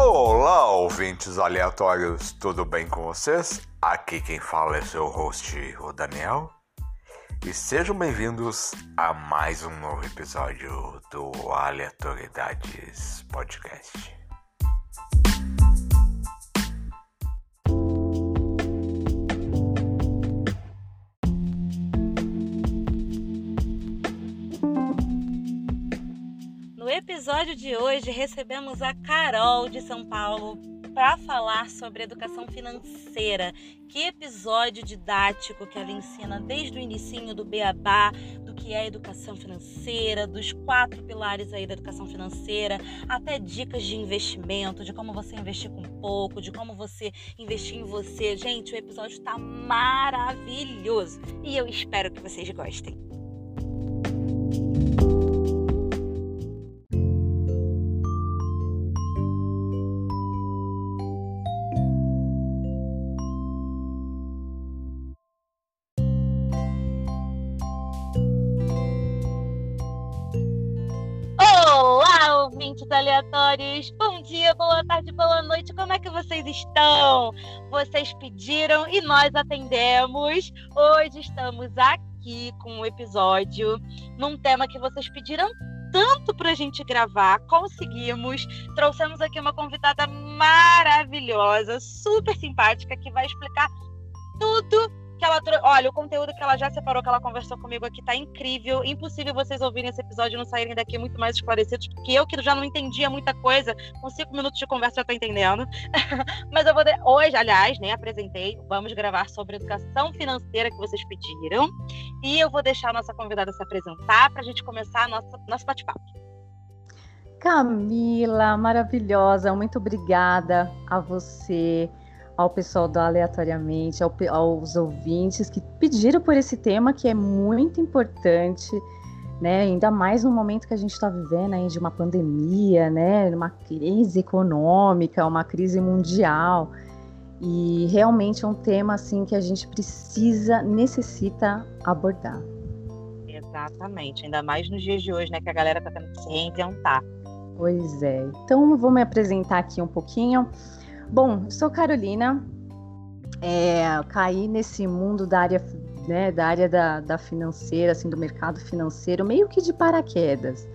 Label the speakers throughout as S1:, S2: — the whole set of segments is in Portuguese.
S1: Olá, ouvintes aleatórios, tudo bem com vocês? Aqui quem fala é seu host, o Daniel. E sejam bem-vindos a mais um novo episódio do Aleatoriedades Podcast.
S2: Episódio de hoje recebemos a Carol de São Paulo para falar sobre educação financeira. Que episódio didático que ela ensina desde o inicinho do beabá, do que é educação financeira, dos quatro pilares aí da educação financeira, até dicas de investimento, de como você investir com pouco, de como você investir em você. Gente, o episódio está maravilhoso e eu espero que vocês gostem. Aleatórios. Bom dia, boa tarde, boa noite. Como é que vocês estão? Vocês pediram e nós atendemos. Hoje estamos aqui com um episódio num tema que vocês pediram tanto para a gente gravar, conseguimos. Trouxemos aqui uma convidada maravilhosa, super simpática, que vai explicar tudo que ela olha, o conteúdo que ela já separou, que ela conversou comigo aqui tá incrível. Impossível vocês ouvirem esse episódio e não saírem daqui muito mais esclarecidos, porque eu que já não entendia muita coisa, com cinco minutos de conversa já tô entendendo. Mas eu vou de... hoje, aliás, nem né, apresentei, vamos gravar sobre educação financeira que vocês pediram. E eu vou deixar a nossa convidada se apresentar para a gente começar a nossa, nosso bate-papo.
S3: Camila, maravilhosa, muito obrigada a você ao pessoal do Aleatoriamente, ao, aos ouvintes que pediram por esse tema que é muito importante, né? Ainda mais no momento que a gente está vivendo aí de uma pandemia, né? Uma crise econômica, uma crise mundial. E realmente é um tema assim que a gente precisa, necessita abordar.
S2: Exatamente, ainda mais nos dias de hoje, né? Que a galera está tendo que se reinventar.
S3: Pois é. Então eu vou me apresentar aqui um pouquinho. Bom, sou Carolina, é, caí nesse mundo da área, né, da área da, da financeira, assim, do mercado financeiro, meio que de paraquedas.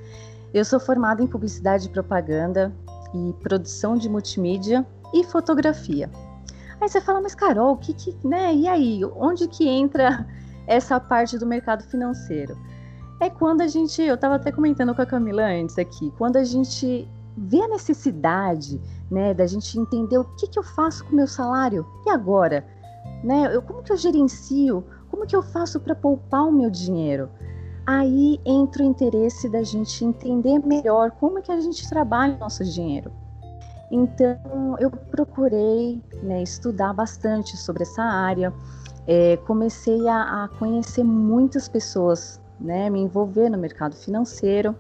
S3: Eu sou formada em publicidade e propaganda e produção de multimídia e fotografia. Aí você fala, mas Carol, que, que, né? E aí, onde que entra essa parte do mercado financeiro? É quando a gente, eu estava até comentando com a Camila antes aqui, quando a gente vê a necessidade né, da gente entender o que, que eu faço com o meu salário e agora, né, eu, como que eu gerencio, como que eu faço para poupar o meu dinheiro. Aí entra o interesse da gente entender melhor como é que a gente trabalha o nosso dinheiro. Então eu procurei né, estudar bastante sobre essa área, é, comecei a, a conhecer muitas pessoas, né, me envolver no mercado financeiro.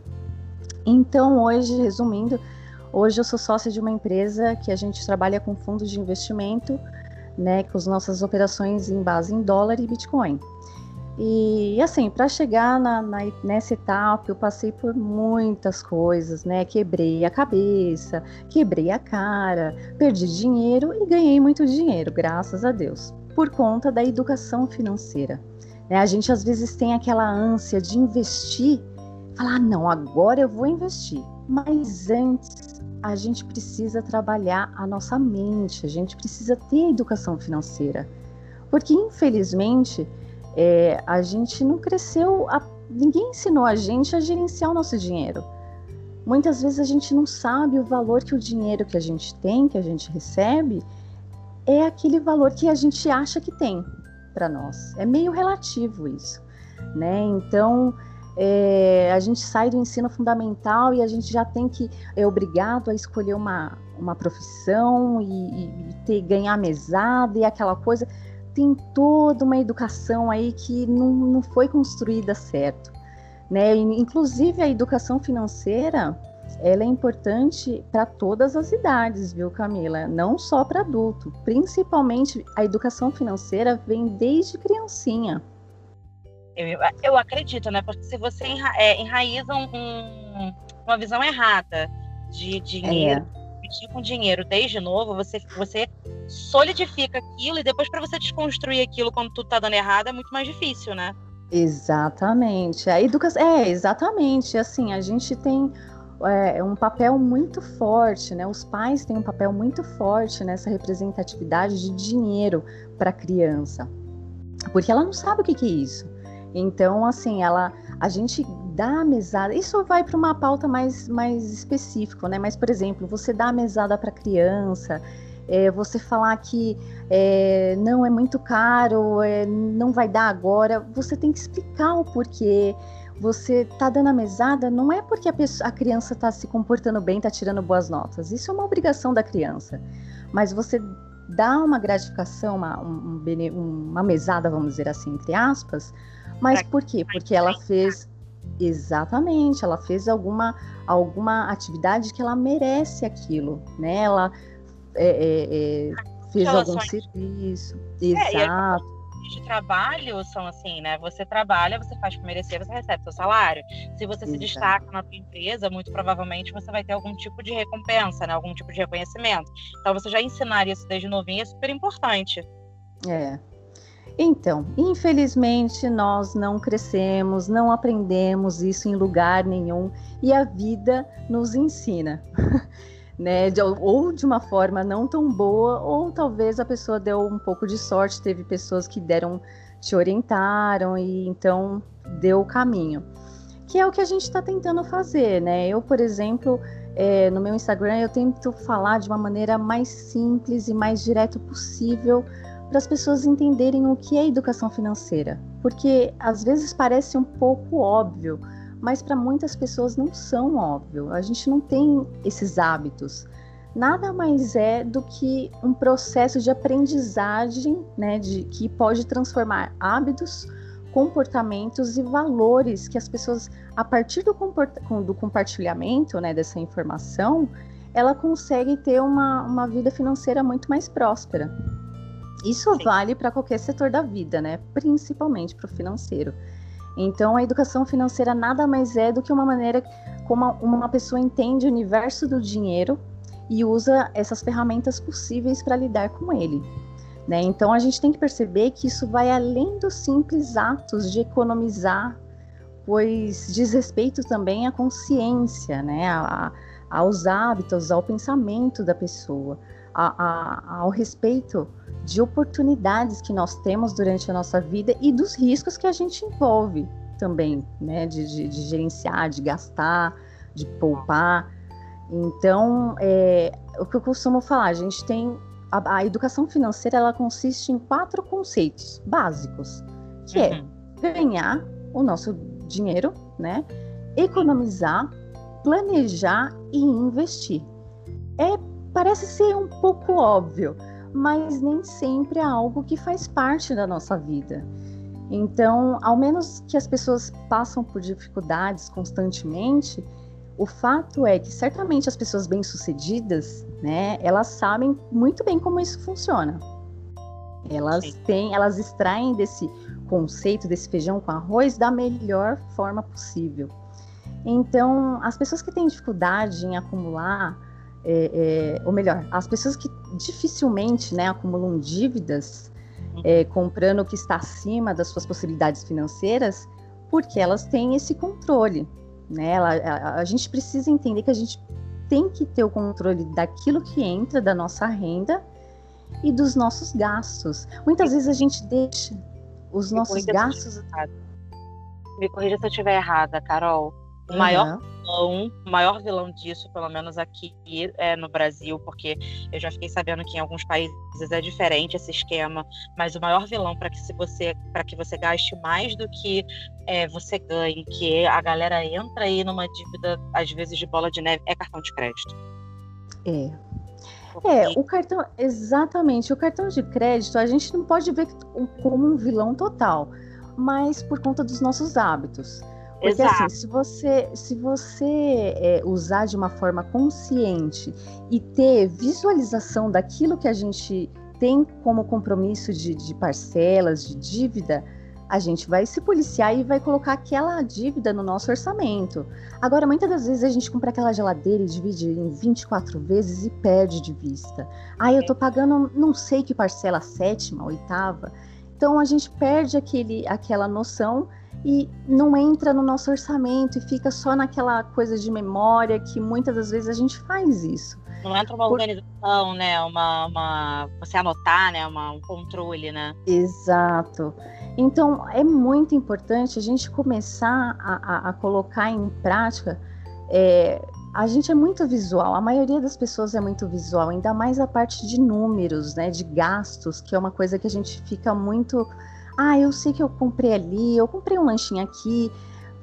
S3: Então hoje, resumindo, Hoje eu sou sócia de uma empresa que a gente trabalha com fundos de investimento, né, com as nossas operações em base em dólar e Bitcoin. E assim, para chegar na, na, nessa etapa, eu passei por muitas coisas, né? Quebrei a cabeça, quebrei a cara, perdi dinheiro e ganhei muito dinheiro, graças a Deus, por conta da educação financeira. Né? A gente às vezes tem aquela ânsia de investir, falar, ah, não, agora eu vou investir. Mas antes a gente precisa trabalhar a nossa mente, a gente precisa ter educação financeira. Porque, infelizmente, é, a gente não cresceu, a, ninguém ensinou a gente a gerenciar o nosso dinheiro. Muitas vezes a gente não sabe o valor que o dinheiro que a gente tem, que a gente recebe, é aquele valor que a gente acha que tem para nós. É meio relativo isso, né? Então, é, a gente sai do ensino fundamental e a gente já tem que é obrigado a escolher uma, uma profissão e, e ter, ganhar mesada e aquela coisa. Tem toda uma educação aí que não, não foi construída certo. Né? Inclusive a educação financeira ela é importante para todas as idades, viu, Camila? Não só para adulto. Principalmente a educação financeira vem desde criancinha.
S2: Eu, eu acredito, né? Porque se você enra, é, enraiza um, um, uma visão errada de dinheiro, é. com dinheiro desde novo, você, você solidifica aquilo e depois para você desconstruir aquilo quando tudo tá dando errado é muito mais difícil, né?
S3: Exatamente. A educação. É, exatamente. Assim, a gente tem é, um papel muito forte, né? Os pais têm um papel muito forte nessa representatividade de dinheiro para a criança, porque ela não sabe o que, que é isso. Então, assim, ela, a gente dá a mesada. Isso vai para uma pauta mais, mais específica, né? Mas, por exemplo, você dá a mesada para criança é, você falar que é, não é muito caro, é, não vai dar agora, você tem que explicar o porquê. Você está dando a mesada, não é porque a, pessoa, a criança está se comportando bem, está tirando boas notas. Isso é uma obrigação da criança. Mas você dá uma gratificação, uma, um, uma mesada, vamos dizer assim, entre aspas. Mas por quê? Porque ela fez Exatamente, ela fez alguma, alguma atividade que ela merece aquilo, né? Ela é, é, é, fez algum serviço. Exato.
S2: de trabalho são assim, né? Você trabalha, você faz por merecer, você recebe seu salário. Se você Exato. se destaca na tua empresa, muito provavelmente você vai ter algum tipo de recompensa, né? Algum tipo de reconhecimento. Então você já ensinar isso desde novinho é super importante.
S3: É. Então, infelizmente nós não crescemos, não aprendemos isso em lugar nenhum e a vida nos ensina. né? De, ou de uma forma não tão boa, ou talvez a pessoa deu um pouco de sorte, teve pessoas que deram, te orientaram e então deu o caminho. Que é o que a gente está tentando fazer, né? Eu, por exemplo, é, no meu Instagram, eu tento falar de uma maneira mais simples e mais direta possível para as pessoas entenderem o que é educação financeira. Porque às vezes parece um pouco óbvio, mas para muitas pessoas não são óbvio. A gente não tem esses hábitos. Nada mais é do que um processo de aprendizagem, né, de que pode transformar hábitos, comportamentos e valores que as pessoas, a partir do, do compartilhamento, né, dessa informação, ela consegue ter uma, uma vida financeira muito mais próspera. Isso Sim. vale para qualquer setor da vida, né? Principalmente para o financeiro. Então, a educação financeira nada mais é do que uma maneira como uma pessoa entende o universo do dinheiro e usa essas ferramentas possíveis para lidar com ele. Né? Então, a gente tem que perceber que isso vai além dos simples atos de economizar, pois diz respeito também à consciência, né? A, a, aos hábitos, ao pensamento da pessoa, a, ao respeito de oportunidades que nós temos durante a nossa vida e dos riscos que a gente envolve também, né? De, de, de gerenciar, de gastar, de poupar. Então, é, o que eu costumo falar, a gente tem a, a, educação financeira, ela consiste em quatro conceitos básicos, que é uhum. é ganhar o nosso dinheiro, né? Economizar, planejar e investir. É parece ser um pouco óbvio, mas nem sempre é algo que faz parte da nossa vida. Então, ao menos que as pessoas passam por dificuldades constantemente, o fato é que certamente as pessoas bem-sucedidas, né, elas sabem muito bem como isso funciona. Elas Sim. têm, elas extraem desse conceito desse feijão com arroz da melhor forma possível. Então, as pessoas que têm dificuldade em acumular é, é, ou melhor, as pessoas que dificilmente né, acumulam dívidas uhum. é, comprando o que está acima das suas possibilidades financeiras, porque elas têm esse controle. Né? Ela, a, a gente precisa entender que a gente tem que ter o controle daquilo que entra da nossa renda e dos nossos gastos. Muitas vezes a gente deixa os Me nossos gastos.
S2: Me corrija se eu estiver errada, Carol. O uhum. Vilão, o maior vilão disso, pelo menos aqui é no Brasil, porque eu já fiquei sabendo que em alguns países é diferente esse esquema, mas o maior vilão para que se você para que você gaste mais do que é, você ganhe, que a galera entra aí numa dívida às vezes de bola de neve, é cartão de crédito.
S3: É. É, o cartão, exatamente, o cartão de crédito a gente não pode ver como um vilão total, mas por conta dos nossos hábitos. Porque assim, Exato. assim, se você, se você é, usar de uma forma consciente e ter visualização daquilo que a gente tem como compromisso de, de parcelas, de dívida, a gente vai se policiar e vai colocar aquela dívida no nosso orçamento. Agora, muitas das vezes a gente compra aquela geladeira e divide em 24 vezes e perde de vista. Ah, eu tô pagando não sei que parcela, sétima, oitava. Então a gente perde aquele, aquela noção e não entra no nosso orçamento e fica só naquela coisa de memória que muitas das vezes a gente faz isso.
S2: Não entra uma Por... organização, né? Uma, uma, você anotar, né? Uma, um controle, né?
S3: Exato. Então é muito importante a gente começar a, a, a colocar em prática. É, a gente é muito visual, a maioria das pessoas é muito visual, ainda mais a parte de números, né? De gastos, que é uma coisa que a gente fica muito. Ah, eu sei que eu comprei ali, eu comprei um lanchinho aqui.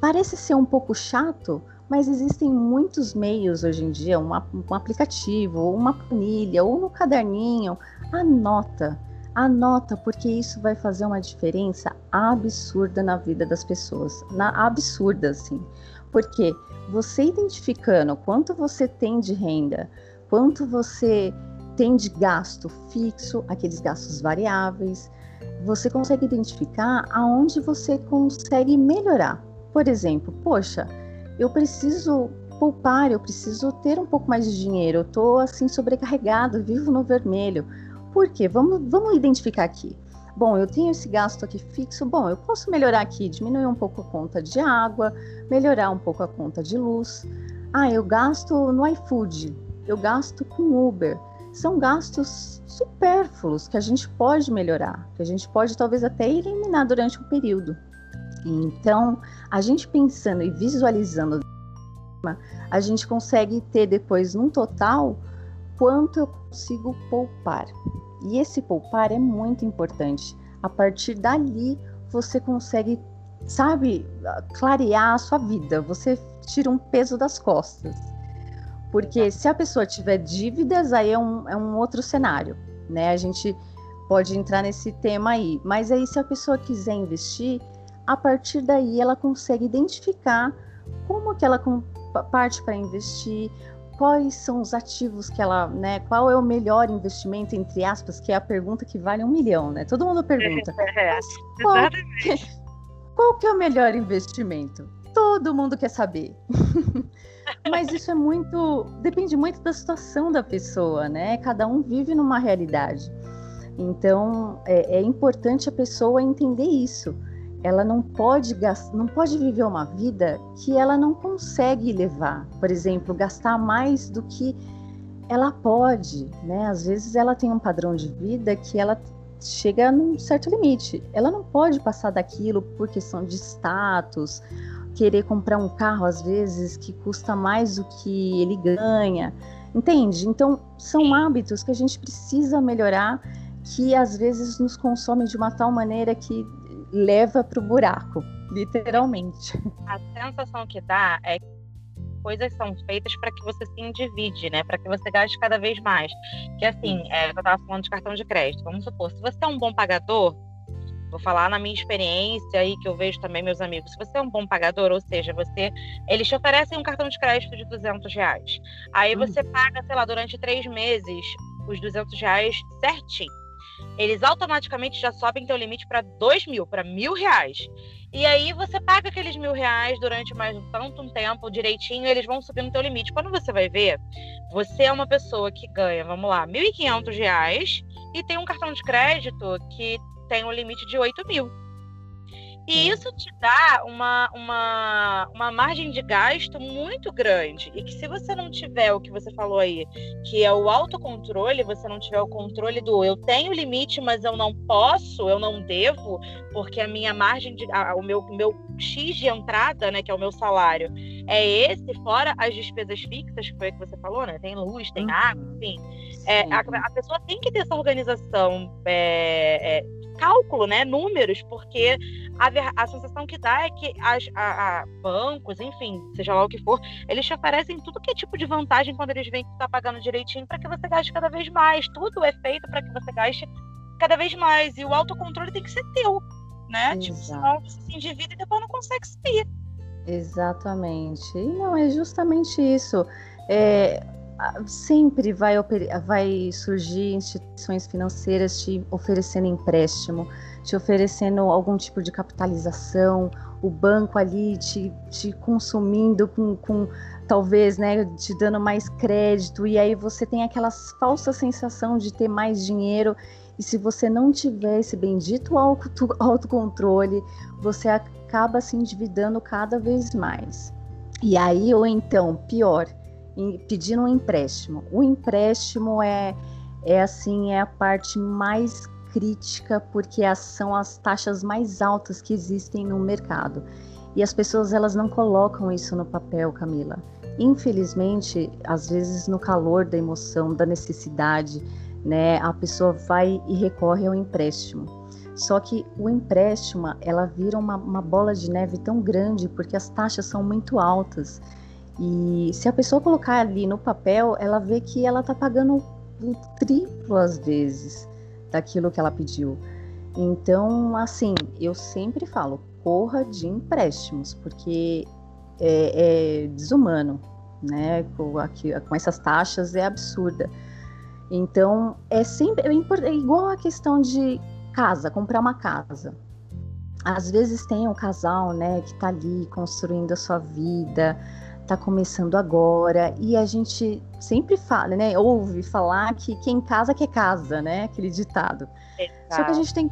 S3: Parece ser um pouco chato, mas existem muitos meios hoje em dia, um, um aplicativo, uma planilha, ou no caderninho, anota. Anota, porque isso vai fazer uma diferença absurda na vida das pessoas. Na absurda, assim. Porque você identificando quanto você tem de renda, quanto você tem de gasto fixo, aqueles gastos variáveis, você consegue identificar aonde você consegue melhorar. Por exemplo, poxa, eu preciso poupar, eu preciso ter um pouco mais de dinheiro, eu estou assim sobrecarregado, vivo no vermelho. Por quê? Vamos, vamos identificar aqui. Bom, eu tenho esse gasto aqui fixo, bom, eu posso melhorar aqui, diminuir um pouco a conta de água, melhorar um pouco a conta de luz. Ah, eu gasto no iFood, eu gasto com Uber. São gastos supérfluos que a gente pode melhorar, que a gente pode talvez até eliminar durante um período. Então, a gente pensando e visualizando, a gente consegue ter depois, num total, quanto eu consigo poupar. E esse poupar é muito importante. A partir dali, você consegue, sabe, clarear a sua vida. Você tira um peso das costas. Porque se a pessoa tiver dívidas, aí é um, é um outro cenário, né? A gente pode entrar nesse tema aí. Mas aí, se a pessoa quiser investir, a partir daí ela consegue identificar como que ela parte para investir, quais são os ativos que ela, né, qual é o melhor investimento, entre aspas, que é a pergunta que vale um milhão, né? Todo mundo pergunta. É, qual, que, qual que é o melhor investimento? Todo mundo quer saber. Mas isso é muito, depende muito da situação da pessoa, né? Cada um vive numa realidade. Então, é, é importante a pessoa entender isso ela não pode não pode viver uma vida que ela não consegue levar. Por exemplo, gastar mais do que ela pode, né? Às vezes ela tem um padrão de vida que ela chega num certo limite. Ela não pode passar daquilo por questão de status, querer comprar um carro às vezes que custa mais do que ele ganha. Entende? Então, são hábitos que a gente precisa melhorar que às vezes nos consomem de uma tal maneira que leva para o buraco, literalmente.
S2: A sensação que dá é que coisas são feitas para que você se endivide, né? Para que você gaste cada vez mais. Que assim, é, eu estava falando de cartão de crédito. Vamos supor, se você é um bom pagador, vou falar na minha experiência aí que eu vejo também meus amigos. Se você é um bom pagador, ou seja, você, eles te oferecem um cartão de crédito de 200 reais. Aí hum. você paga, sei lá, durante três meses os 200 reais certinho eles automaticamente já sobem teu limite para dois mil, para mil reais. E aí você paga aqueles mil reais durante mais um tanto um tempo direitinho, eles vão subindo teu limite. Quando você vai ver, você é uma pessoa que ganha, vamos lá, mil e quinhentos reais e tem um cartão de crédito que tem um limite de oito mil. E isso te dá uma, uma, uma margem de gasto muito grande. E que se você não tiver o que você falou aí, que é o autocontrole, você não tiver o controle do eu tenho limite, mas eu não posso, eu não devo, porque a minha margem de. A, o meu, meu X de entrada, né, que é o meu salário, é esse, fora as despesas fixas, que foi o que você falou, né? Tem luz, tem uhum. água, enfim. É, a, a, pessoa tem que ter essa organização. É, é, cálculo, né, números, porque a, a sensação que dá é que as a, a bancos, enfim, seja lá o que for, eles te oferecem tudo que é tipo de vantagem quando eles veem que está pagando direitinho para que você gaste cada vez mais. Tudo é feito para que você gaste cada vez mais. E o autocontrole tem que ser teu, né? Exato. Tipo, senão você se endivida e depois não consegue sair.
S3: Exatamente. E não, é justamente isso. É, sempre vai, vai surgir instituições financeiras te oferecendo empréstimo, te oferecendo algum tipo de capitalização, o banco ali te, te consumindo com, com talvez, né, te dando mais crédito, e aí você tem aquela falsa sensação de ter mais dinheiro, e se você não tiver esse bendito auto, autocontrole, você acaba se endividando cada vez mais. E aí, ou então, pior, pedindo um empréstimo. O empréstimo é, é assim, é a parte mais crítica porque são as taxas mais altas que existem no mercado. E as pessoas elas não colocam isso no papel, Camila. Infelizmente, às vezes no calor da emoção, da necessidade, né, a pessoa vai e recorre ao empréstimo. Só que o empréstimo, ela vira uma, uma bola de neve tão grande porque as taxas são muito altas. E se a pessoa colocar ali no papel, ela vê que ela está pagando o triplo às vezes daquilo que ela pediu. Então, assim, eu sempre falo, corra de empréstimos, porque é, é desumano, né? Com, aqui, com essas taxas é absurda. Então, é sempre é, é igual a questão de casa, comprar uma casa. Às vezes tem um casal, né, que tá ali construindo a sua vida, tá começando agora, e a gente sempre fala, né, ouve falar que quem casa quer casa, né, aquele ditado. Exato. Só que a gente tem,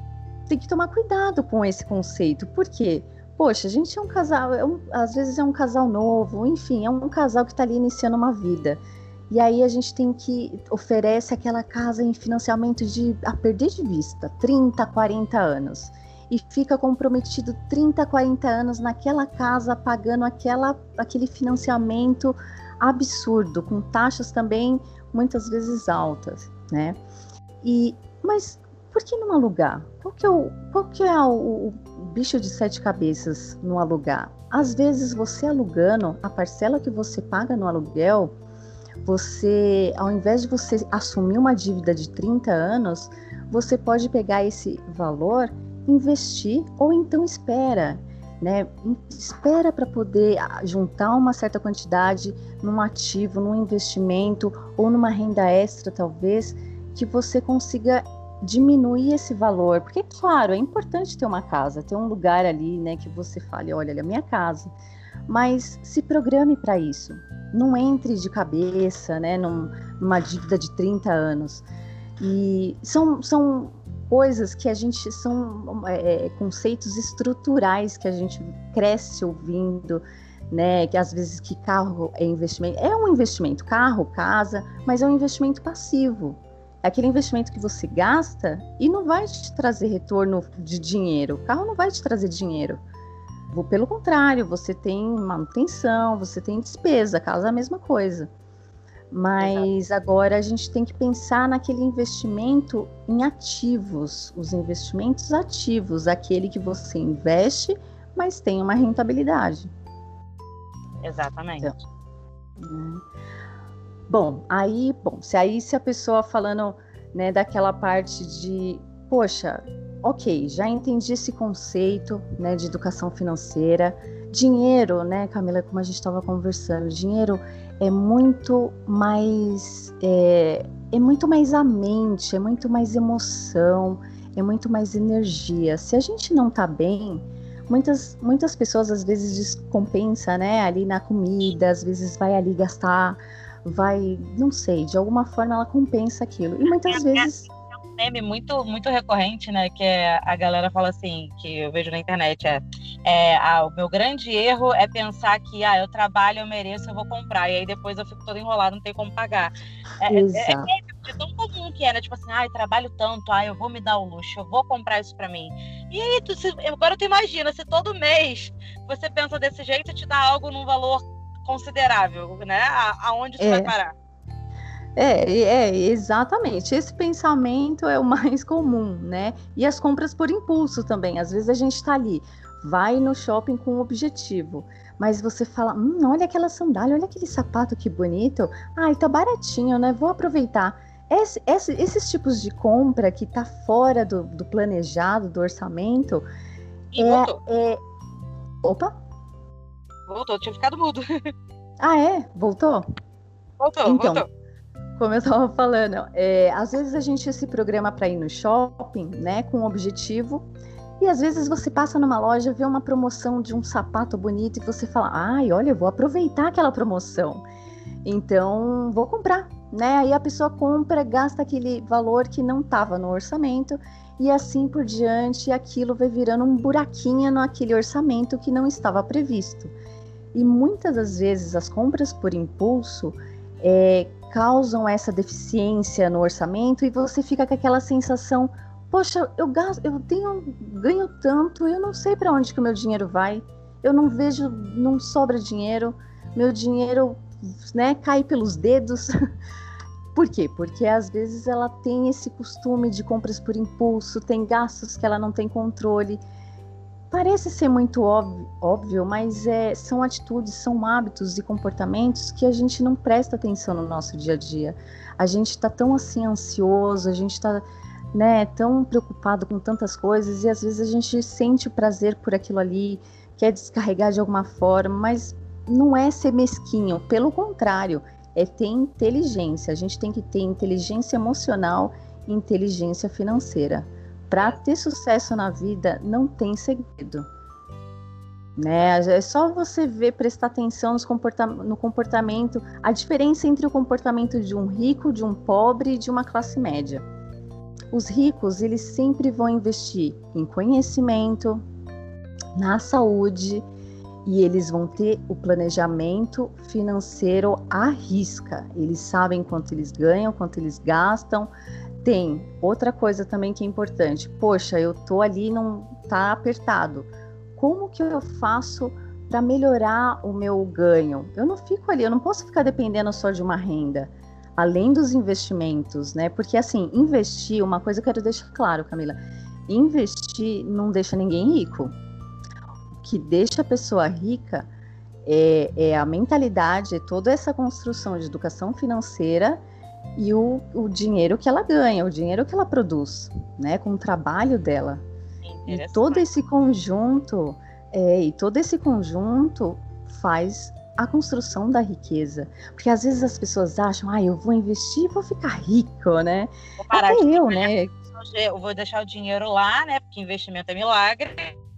S3: tem que tomar cuidado com esse conceito, por quê? Poxa, a gente é um casal, é um, às vezes é um casal novo, enfim, é um casal que está ali iniciando uma vida. E aí a gente tem que oferece aquela casa em financiamento de a perder de vista, 30, 40 anos. E fica comprometido 30, 40 anos naquela casa pagando aquela, aquele financiamento absurdo, com taxas também muitas vezes altas, né? E mas por que não alugar? Qual que é o, qual que é o, o bicho de sete cabeças no alugar? Às vezes você alugando, a parcela que você paga no aluguel, você, ao invés de você assumir uma dívida de 30 anos, você pode pegar esse valor, investir ou então espera, né? Espera para poder juntar uma certa quantidade num ativo, num investimento ou numa renda extra, talvez, que você consiga diminuir esse valor, porque claro, é importante ter uma casa, ter um lugar ali, né, que você fale, olha, é a minha casa, mas se programe para isso. Não entre de cabeça, né, num, numa dívida de 30 anos. E são, são coisas que a gente são é, é, conceitos estruturais que a gente cresce ouvindo, né? Que às vezes que carro é investimento, é um investimento, carro, casa, mas é um investimento passivo. É aquele investimento que você gasta e não vai te trazer retorno de dinheiro. O carro não vai te trazer dinheiro. Pelo contrário, você tem manutenção, você tem despesa, casa é a mesma coisa. Mas Exato. agora a gente tem que pensar naquele investimento em ativos, os investimentos ativos, aquele que você investe, mas tem uma rentabilidade.
S2: Exatamente. Então,
S3: né? Bom, aí, bom, se aí se a pessoa falando, né, daquela parte de, poxa, ok, já entendi esse conceito, né, de educação financeira, dinheiro, né, Camila, como a gente estava conversando, dinheiro é muito mais, é, é muito mais a mente, é muito mais emoção, é muito mais energia. Se a gente não tá bem, muitas, muitas pessoas às vezes descompensa, né, ali na comida, às vezes vai ali gastar vai, não sei, de alguma forma ela compensa aquilo. E muitas é, vezes.
S2: É um meme muito, muito recorrente, né? Que é, a galera fala assim, que eu vejo na internet, é, é ah, o meu grande erro é pensar que ah, eu trabalho, eu mereço, eu vou comprar. E aí depois eu fico todo enrolado, não tenho como pagar. É, é, é, é, tão comum que é, né? Tipo assim, ah, eu trabalho tanto, ah, eu vou me dar o luxo, eu vou comprar isso pra mim. E aí, tu, se, agora tu imagina, se todo mês você pensa desse jeito, te dá algo num valor considerável, né? aonde isso é. vai parar?
S3: É, é, exatamente. Esse pensamento é o mais comum, né? E as compras por impulso também. Às vezes a gente está ali, vai no shopping com um objetivo, mas você fala: hum, olha aquela sandália, olha aquele sapato que bonito. Ai, tá baratinho, né? Vou aproveitar. Esse, esse, esses tipos de compra que tá fora do, do planejado, do orçamento.
S2: E é, é...
S3: Opa!
S2: Voltou, tinha ficado mudo.
S3: Ah, é? Voltou?
S2: Voltou,
S3: então,
S2: voltou.
S3: Como eu estava falando, é, às vezes a gente se programa para ir no shopping, né, com um objetivo, e às vezes você passa numa loja, vê uma promoção de um sapato bonito e você fala, ai, olha, eu vou aproveitar aquela promoção, então vou comprar, né? Aí a pessoa compra, gasta aquele valor que não estava no orçamento e assim por diante, aquilo vai virando um buraquinho naquele orçamento que não estava previsto. E muitas das vezes as compras por impulso é, causam essa deficiência no orçamento e você fica com aquela sensação, poxa, eu gasto, eu tenho ganho tanto, eu não sei para onde que o meu dinheiro vai. Eu não vejo, não sobra dinheiro. Meu dinheiro, né, cai pelos dedos. Por quê? Porque às vezes ela tem esse costume de compras por impulso, tem gastos que ela não tem controle. Parece ser muito óbvio, óbvio mas é, são atitudes, são hábitos e comportamentos que a gente não presta atenção no nosso dia a dia. A gente está tão assim ansioso, a gente está né, tão preocupado com tantas coisas e às vezes a gente sente o prazer por aquilo ali, quer descarregar de alguma forma, mas não é ser mesquinho, pelo contrário, é ter inteligência. A gente tem que ter inteligência emocional e inteligência financeira. Para ter sucesso na vida, não tem segredo. Né? É só você ver, prestar atenção no comportamento, a diferença entre o comportamento de um rico, de um pobre e de uma classe média. Os ricos, eles sempre vão investir em conhecimento, na saúde e eles vão ter o planejamento financeiro à risca. Eles sabem quanto eles ganham, quanto eles gastam, tem outra coisa também que é importante. Poxa, eu tô ali não tá apertado. Como que eu faço para melhorar o meu ganho? Eu não fico ali, eu não posso ficar dependendo só de uma renda. Além dos investimentos, né? Porque assim, investir, uma coisa eu quero deixar claro, Camila, investir não deixa ninguém rico. O que deixa a pessoa rica é, é a mentalidade, é toda essa construção de educação financeira e o, o dinheiro que ela ganha, o dinheiro que ela produz, né, com o trabalho dela. E todo esse conjunto, é, e todo esse conjunto faz a construção da riqueza. Porque às vezes as pessoas acham, ah, eu vou investir e vou ficar rico, né?
S2: Vou parar Até eu, né? Eu vou deixar o dinheiro lá, né? Porque investimento é milagre.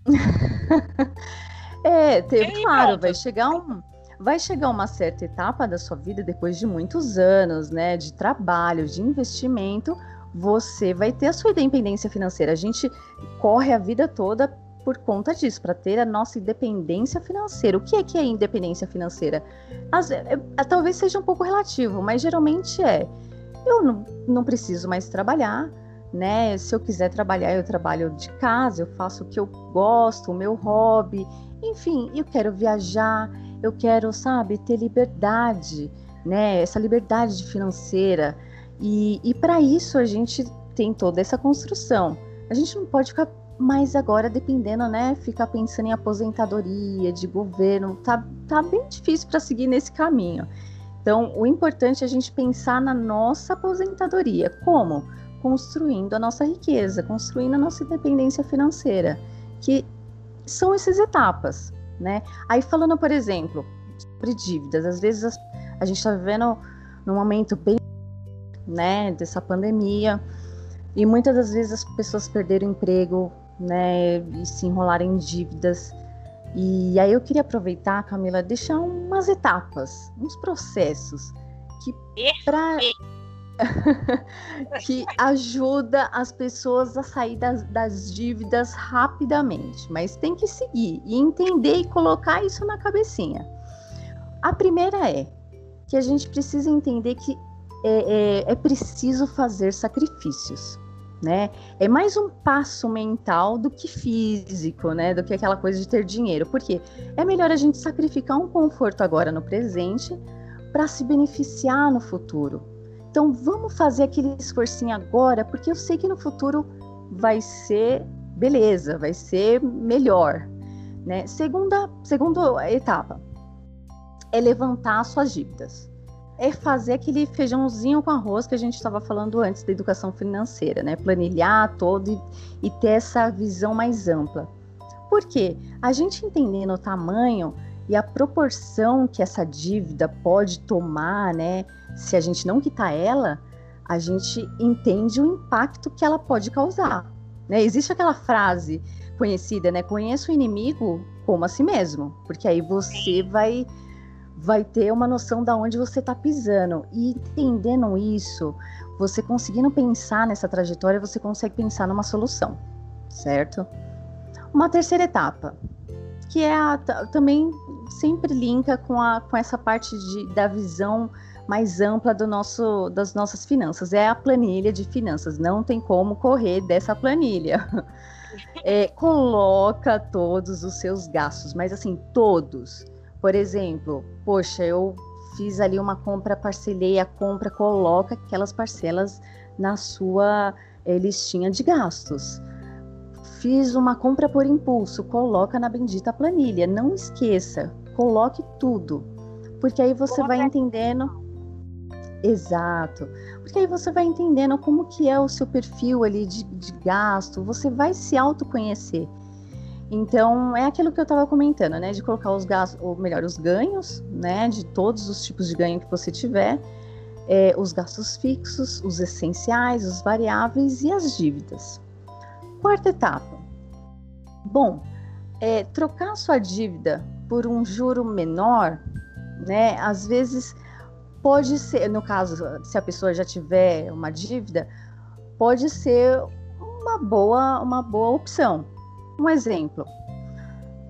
S3: é, ter, claro, vai chegar um vai chegar uma certa etapa da sua vida, depois de muitos anos, né, de trabalho, de investimento, você vai ter a sua independência financeira. A gente corre a vida toda por conta disso, para ter a nossa independência financeira. O que é que é independência financeira? As, é, é, talvez seja um pouco relativo, mas geralmente é. Eu não, não preciso mais trabalhar, né? Se eu quiser trabalhar, eu trabalho de casa, eu faço o que eu gosto, o meu hobby, enfim, eu quero viajar, eu quero, sabe, ter liberdade, né? Essa liberdade financeira. E, e para isso a gente tem toda essa construção. A gente não pode ficar mais agora dependendo, né? Ficar pensando em aposentadoria, de governo. Tá, tá bem difícil para seguir nesse caminho. Então, o importante é a gente pensar na nossa aposentadoria. Como? Construindo a nossa riqueza, construindo a nossa independência financeira. Que são essas etapas né? Aí falando, por exemplo, sobre dívidas, às vezes as, a gente está vivendo num momento bem, né, dessa pandemia, e muitas das vezes as pessoas perderam o emprego, né, e se enrolaram em dívidas. E aí eu queria aproveitar, Camila, deixar umas etapas, uns processos que para que ajuda as pessoas a sair das, das, dívidas rapidamente, mas tem que seguir e entender e colocar isso na cabecinha. A primeira é que a gente precisa entender que é, é, é preciso fazer sacrifícios. Né? É mais um passo mental do que físico, né? Do que aquela coisa de ter dinheiro. Porque é melhor a gente sacrificar um conforto agora no presente para se beneficiar no futuro. Então vamos fazer aquele esforcinho agora, porque eu sei que no futuro vai ser beleza, vai ser melhor. Né? Segunda, segunda etapa é levantar suas dívidas. É fazer aquele feijãozinho com arroz que a gente estava falando antes da educação financeira, né? Planilhar todo e, e ter essa visão mais ampla. Por quê? A gente entendendo o tamanho e a proporção que essa dívida pode tomar, né, se a gente não quitar ela, a gente entende o impacto que ela pode causar. Né? Existe aquela frase conhecida, né? Conheça o inimigo como a si mesmo, porque aí você vai vai ter uma noção da onde você está pisando e entendendo isso, você conseguindo pensar nessa trajetória, você consegue pensar numa solução, certo? Uma terceira etapa, que é a, também sempre linka com, a, com essa parte de, da visão mais ampla do nosso, das nossas finanças. É a planilha de finanças. Não tem como correr dessa planilha. É, coloca todos os seus gastos, mas assim, todos. Por exemplo, poxa, eu fiz ali uma compra, parcelei a compra, coloca aquelas parcelas na sua é, listinha de gastos. Fiz uma compra por impulso, coloca na bendita planilha. Não esqueça, coloque tudo. Porque aí você vai entendendo Exato. Porque aí você vai entendendo como que é o seu perfil ali de, de gasto, você vai se autoconhecer. Então, é aquilo que eu estava comentando, né? De colocar os gastos, ou melhor, os ganhos, né? De todos os tipos de ganho que você tiver, é, os gastos fixos, os essenciais, os variáveis e as dívidas. Quarta etapa. Bom, é, trocar sua dívida por um juro menor, né? Às vezes pode ser, no caso, se a pessoa já tiver uma dívida, pode ser uma boa, uma boa opção. Um exemplo,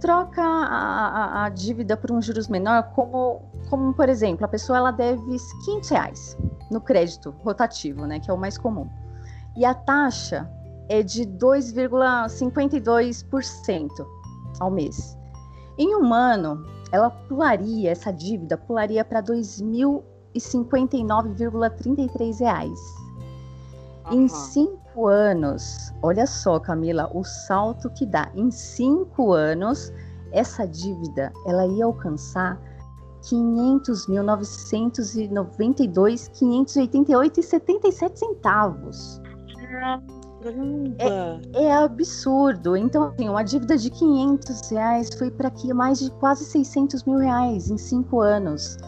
S3: troca a, a, a dívida por um juros menor, como, como por exemplo, a pessoa ela deve 500 reais no crédito rotativo, né, que é o mais comum, e a taxa é de 2,52% ao mês. Em um ano, ela pularia, essa dívida pularia para 2.000 e 59,33 reais. Uhum. Em cinco anos, olha só, Camila, o salto que dá. Em cinco anos, essa dívida ela ia alcançar 500.992.588,77 centavos. É, é, absurdo. Então, assim, uma dívida de 500 reais foi para aqui mais de quase 600 mil reais em cinco anos.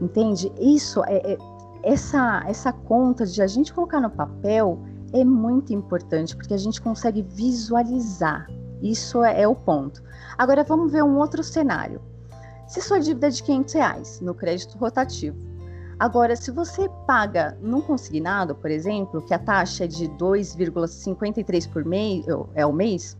S3: Entende? Isso é, é essa essa conta de a gente colocar no papel é muito importante porque a gente consegue visualizar. Isso é, é o ponto. Agora vamos ver um outro cenário. Se sua dívida é de 500 reais no crédito rotativo, agora se você paga num consignado, por exemplo, que a taxa é de 2,53 por mês é o mês,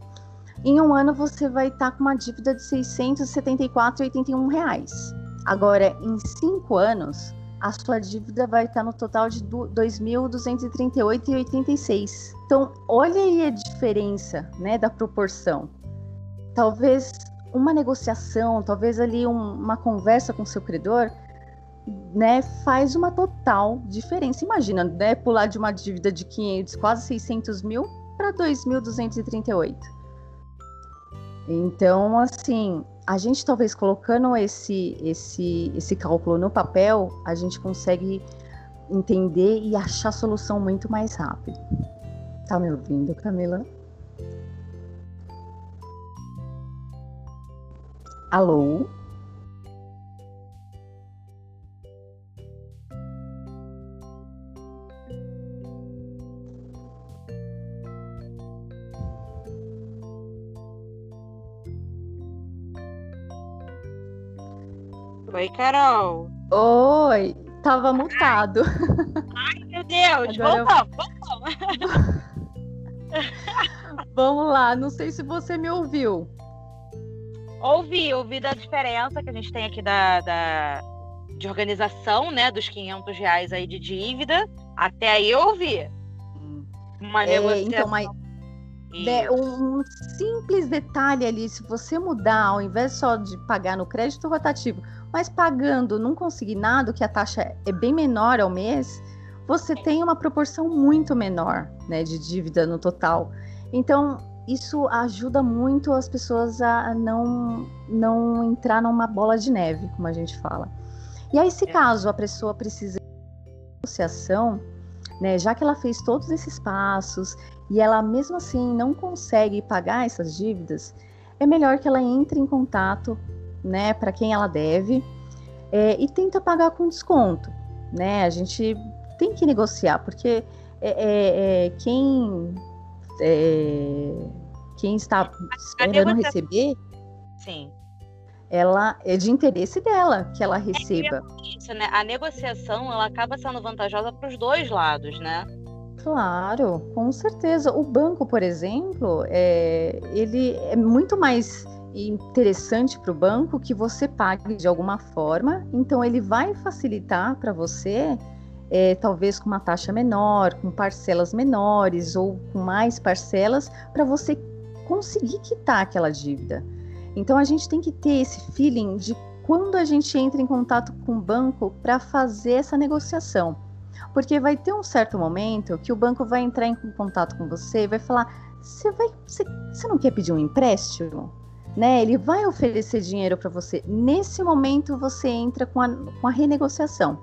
S3: em um ano você vai estar com uma dívida de 674,81 reais. Agora, em cinco anos, a sua dívida vai estar no total de 2.238,86. Então, olha aí a diferença né, da proporção. Talvez uma negociação, talvez ali um, uma conversa com o seu credor, né, faz uma total diferença. Imagina, né, pular de uma dívida de 500, quase 600 mil, para 2.238. Então, assim, a gente talvez colocando esse, esse, esse cálculo no papel, a gente consegue entender e achar a solução muito mais rápido. Tá me ouvindo, Camila? Alô?
S2: Oi, Carol.
S3: Oi, tava mutado.
S2: Ai, meu Deus, Agora vamos, eu... vamos.
S3: vamos lá, não sei se você me ouviu.
S2: Ouvi, ouvi da diferença que a gente tem aqui da, da de organização, né, dos 500 reais aí de dívida. Até aí eu ouvi.
S3: Uma é, negociação. Então, mas de, um simples detalhe ali, se você mudar, ao invés só de pagar no crédito rotativo, mas pagando num consignado, que a taxa é bem menor ao mês, você tem uma proporção muito menor né, de dívida no total. Então, isso ajuda muito as pessoas a não, não entrar numa bola de neve, como a gente fala. E aí, se é. caso a pessoa precisa de negociação, né, já que ela fez todos esses passos e ela mesmo assim não consegue pagar essas dívidas, é melhor que ela entre em contato né, para quem ela deve é, e tenta pagar com desconto, né? A gente tem que negociar, porque é, é, é quem é, quem está esperando receber,
S2: sim,
S3: ela é de interesse dela que ela receba.
S2: Isso, né? A negociação ela acaba sendo vantajosa para os dois lados, né?
S3: Claro, com certeza. O banco, por exemplo, é, ele é muito mais interessante para o banco que você pague de alguma forma. Então, ele vai facilitar para você, é, talvez com uma taxa menor, com parcelas menores ou com mais parcelas, para você conseguir quitar aquela dívida. Então, a gente tem que ter esse feeling de quando a gente entra em contato com o banco para fazer essa negociação. Porque vai ter um certo momento que o banco vai entrar em contato com você e vai falar: você, vai, você, não quer pedir um empréstimo? Né? Ele vai oferecer dinheiro para você. Nesse momento, você entra com a, com a renegociação.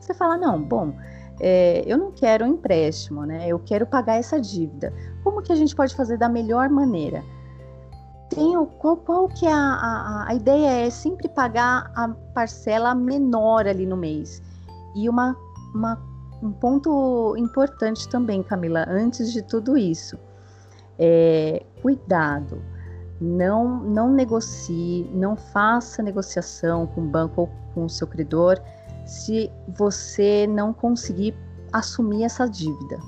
S3: Você fala: não, bom, é, eu não quero um empréstimo, né? Eu quero pagar essa dívida. Como que a gente pode fazer da melhor maneira? Tem o, qual, qual que é a, a, a ideia é sempre pagar a parcela menor ali no mês. E uma, uma um ponto importante também, Camila, antes de tudo isso, é cuidado. Não, não negocie, não faça negociação com o banco ou com o seu credor se você não conseguir assumir essa dívida.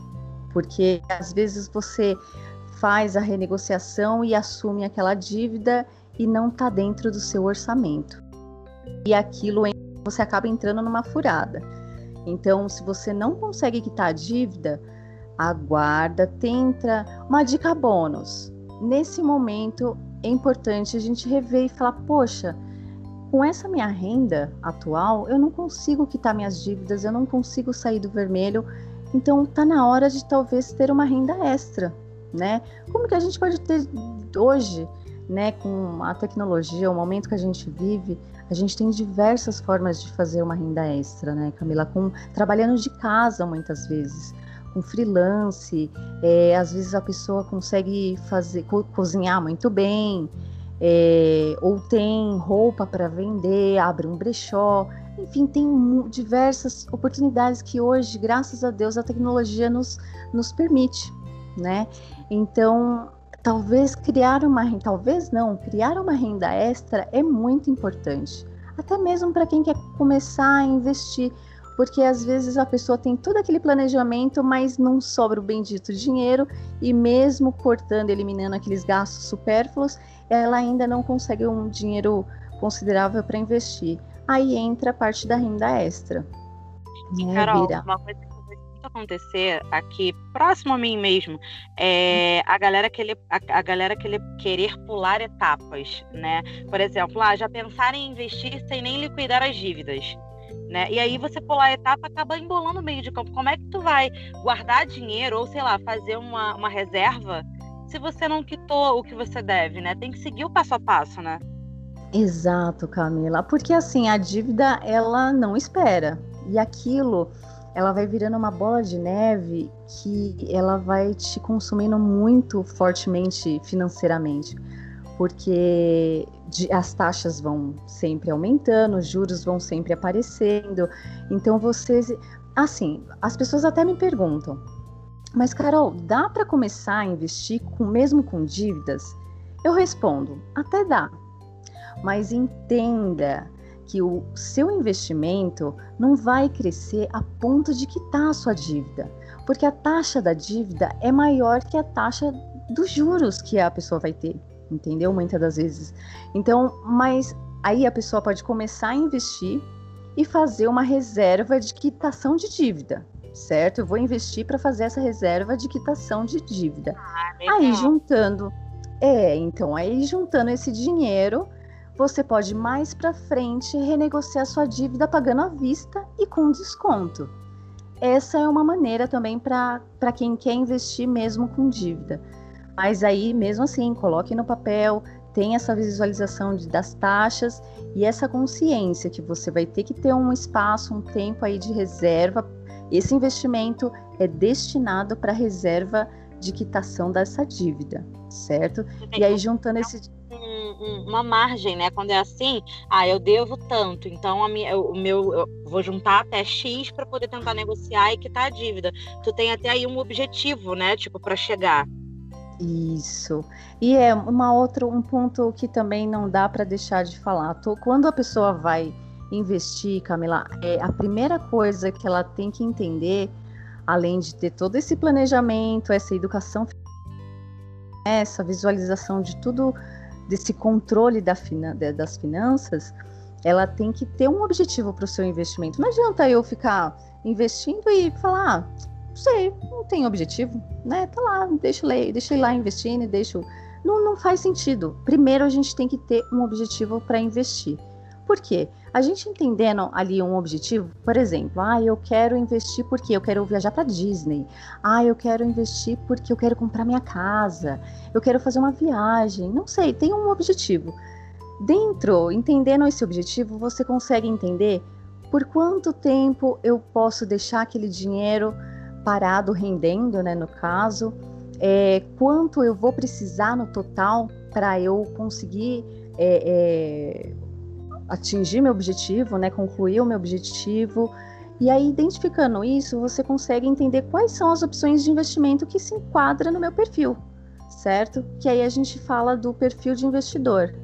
S3: Porque às vezes você faz a renegociação e assume aquela dívida e não está dentro do seu orçamento. E aquilo você acaba entrando numa furada. Então, se você não consegue quitar a dívida, aguarda, tenta. Uma dica bônus: nesse momento é importante a gente rever e falar: poxa, com essa minha renda atual, eu não consigo quitar minhas dívidas, eu não consigo sair do vermelho. Então, tá na hora de talvez ter uma renda extra, né? Como que a gente pode ter hoje, né, com a tecnologia, o momento que a gente vive, a gente tem diversas formas de fazer uma renda extra, né, Camila? Com, trabalhando de casa muitas vezes, com freelance, é, às vezes a pessoa consegue fazer co cozinhar muito bem, é, ou tem roupa para vender, abre um brechó, enfim, tem diversas oportunidades que hoje, graças a Deus, a tecnologia nos, nos permite, né? Então, talvez criar uma renda, talvez não, criar uma renda extra é muito importante, até mesmo para quem quer começar a investir, porque às vezes a pessoa tem todo aquele planejamento, mas não sobra o bendito dinheiro e mesmo cortando, eliminando aqueles gastos supérfluos, ela ainda não consegue um dinheiro considerável para investir. Aí entra a parte da renda extra.
S2: Né, Carol, Vira. uma coisa acontecer aqui próximo a mim mesmo é a galera querer, a, a galera querer, querer pular etapas, né? Por exemplo, ah, já pensar em investir sem nem liquidar as dívidas. Né? E aí você pular a etapa acaba embolando o meio de campo. Como é que tu vai guardar dinheiro ou, sei lá, fazer uma, uma reserva se você não quitou o que você deve, né? Tem que seguir o passo a passo, né?
S3: Exato, Camila. Porque assim, a dívida ela não espera. E aquilo ela vai virando uma bola de neve que ela vai te consumindo muito fortemente financeiramente, porque as taxas vão sempre aumentando, os juros vão sempre aparecendo. Então vocês, assim, as pessoas até me perguntam: "Mas Carol, dá para começar a investir com mesmo com dívidas?" Eu respondo: "Até dá". Mas entenda que o seu investimento não vai crescer a ponto de quitar a sua dívida, porque a taxa da dívida é maior que a taxa dos juros que a pessoa vai ter, entendeu? Muitas das vezes. Então, mas aí a pessoa pode começar a investir e fazer uma reserva de quitação de dívida, certo? Eu vou investir para fazer essa reserva de quitação de dívida. Ah, aí juntando, é, então aí juntando esse dinheiro você pode mais para frente renegociar sua dívida pagando à vista e com desconto. Essa é uma maneira também para quem quer investir mesmo com dívida. Mas aí, mesmo assim, coloque no papel, tenha essa visualização de, das taxas e essa consciência que você vai ter que ter um espaço, um tempo aí de reserva. Esse investimento é destinado para reserva de quitação dessa dívida, certo? E aí juntando esse
S2: um, uma margem, né? Quando é assim, ah, eu devo tanto, então a minha, o meu, eu vou juntar até X para poder tentar negociar e quitar a dívida. Tu tem até aí um objetivo, né? Tipo, para chegar.
S3: Isso. E é uma outra, um ponto que também não dá para deixar de falar. Quando a pessoa vai investir, Camila, é a primeira coisa que ela tem que entender, além de ter todo esse planejamento, essa educação, essa visualização de tudo, desse controle da das finanças, ela tem que ter um objetivo para o seu investimento. Não adianta eu ficar investindo e falar, ah, não sei, não tem objetivo, né? Tá lá, deixa eu, deixa ir lá investindo, deixa. Não, não faz sentido. Primeiro a gente tem que ter um objetivo para investir. Por quê? A gente entendendo ali um objetivo, por exemplo, ah, eu quero investir porque eu quero viajar para Disney. Ah, eu quero investir porque eu quero comprar minha casa. Eu quero fazer uma viagem. Não sei, tem um objetivo. Dentro, entendendo esse objetivo, você consegue entender por quanto tempo eu posso deixar aquele dinheiro parado rendendo, né, no caso, é, quanto eu vou precisar no total para eu conseguir é, é, atingir meu objetivo, né, concluir o meu objetivo. E aí, identificando isso, você consegue entender quais são as opções de investimento que se enquadram no meu perfil, certo? Que aí a gente fala do perfil de investidor,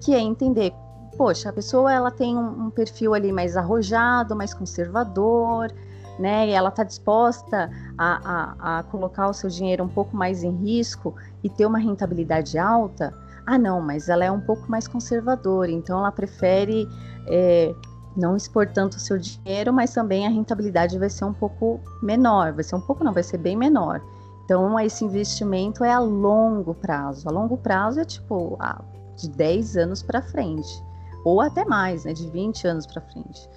S3: que é entender, poxa, a pessoa ela tem um, um perfil ali mais arrojado, mais conservador, né? E ela está disposta a, a, a, colocar o seu dinheiro um pouco mais em risco e ter uma rentabilidade alta. Ah, não, mas ela é um pouco mais conservadora, então ela prefere é, não expor tanto o seu dinheiro, mas também a rentabilidade vai ser um pouco menor, vai ser um pouco não, vai ser bem menor. Então, esse investimento é a longo prazo. A longo prazo é tipo de 10 anos para frente, ou até mais, né, de 20 anos para frente.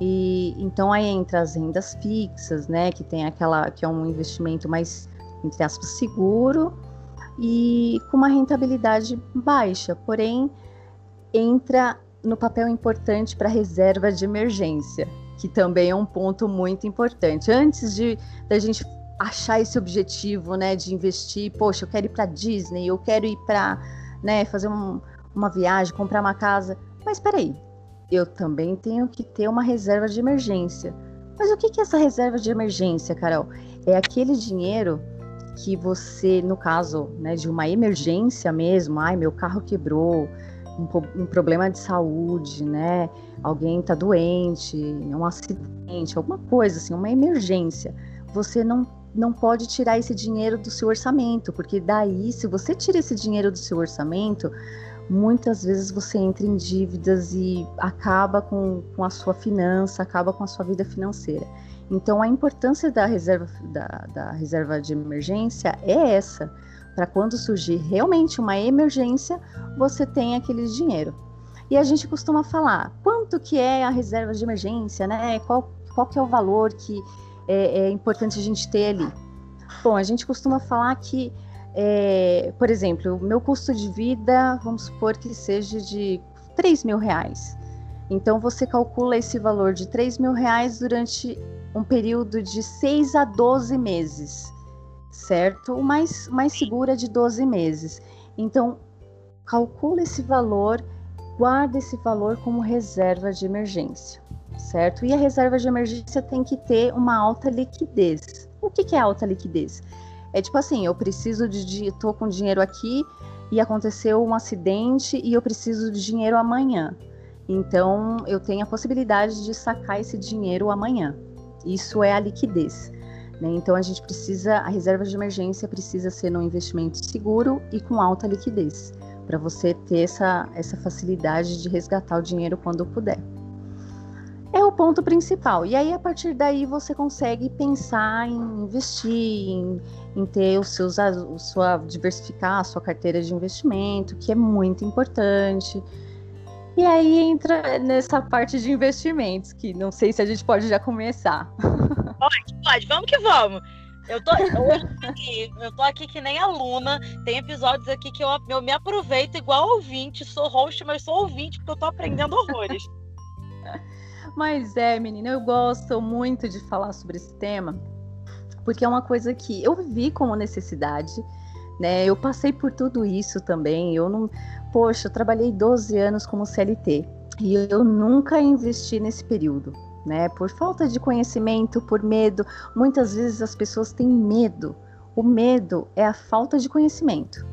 S3: E então aí entra as rendas fixas, né, que tem aquela que é um investimento mais entre aspas seguro e com uma rentabilidade baixa, porém entra no papel importante para reserva de emergência, que também é um ponto muito importante. Antes de da gente achar esse objetivo, né, de investir, poxa, eu quero ir para Disney, eu quero ir para, né, fazer um, uma viagem, comprar uma casa. Mas espera aí, eu também tenho que ter uma reserva de emergência. Mas o que é essa reserva de emergência, Carol? É aquele dinheiro que você, no caso né, de uma emergência mesmo, ai, meu carro quebrou, um, um problema de saúde, né? Alguém está doente, um acidente, alguma coisa assim, uma emergência. Você não, não pode tirar esse dinheiro do seu orçamento, porque daí, se você tira esse dinheiro do seu orçamento, muitas vezes você entra em dívidas e acaba com, com a sua finança, acaba com a sua vida financeira. Então, a importância da reserva, da, da reserva de emergência é essa, para quando surgir realmente uma emergência, você tem aquele dinheiro. E a gente costuma falar, quanto que é a reserva de emergência, né? Qual, qual que é o valor que é, é importante a gente ter ali? Bom, a gente costuma falar que é, por exemplo, o meu custo de vida, vamos supor que seja de 3 mil reais. Então você calcula esse valor de 3 mil reais durante um período de 6 a 12 meses, certo? O mais, mais seguro é de 12 meses. Então, calcula esse valor, guarda esse valor como reserva de emergência, certo? E a reserva de emergência tem que ter uma alta liquidez. O que, que é alta liquidez? É tipo assim, eu preciso de, tô com dinheiro aqui e aconteceu um acidente e eu preciso de dinheiro amanhã. Então, eu tenho a possibilidade de sacar esse dinheiro amanhã. Isso é a liquidez. Né? Então, a gente precisa, a reserva de emergência precisa ser num investimento seguro e com alta liquidez, para você ter essa, essa facilidade de resgatar o dinheiro quando puder é o ponto principal. E aí, a partir daí, você consegue pensar em investir, em, em ter os seus, a, sua, diversificar a sua carteira de investimento, que é muito importante. E aí entra nessa parte de investimentos, que não sei se a gente pode já começar.
S2: Pode, pode, vamos que vamos. Eu tô, eu, tô aqui que nem aluna. Tem episódios aqui que eu, eu me aproveito igual ouvinte, sou host, mas sou ouvinte, porque eu tô aprendendo horrores.
S3: Mas é, menina, eu gosto muito de falar sobre esse tema, porque é uma coisa que eu vi como necessidade, né? Eu passei por tudo isso também. Eu não, poxa, eu trabalhei 12 anos como CLT e eu nunca investi nesse período. Né, por falta de conhecimento, por medo. Muitas vezes as pessoas têm medo. O medo é a falta de conhecimento.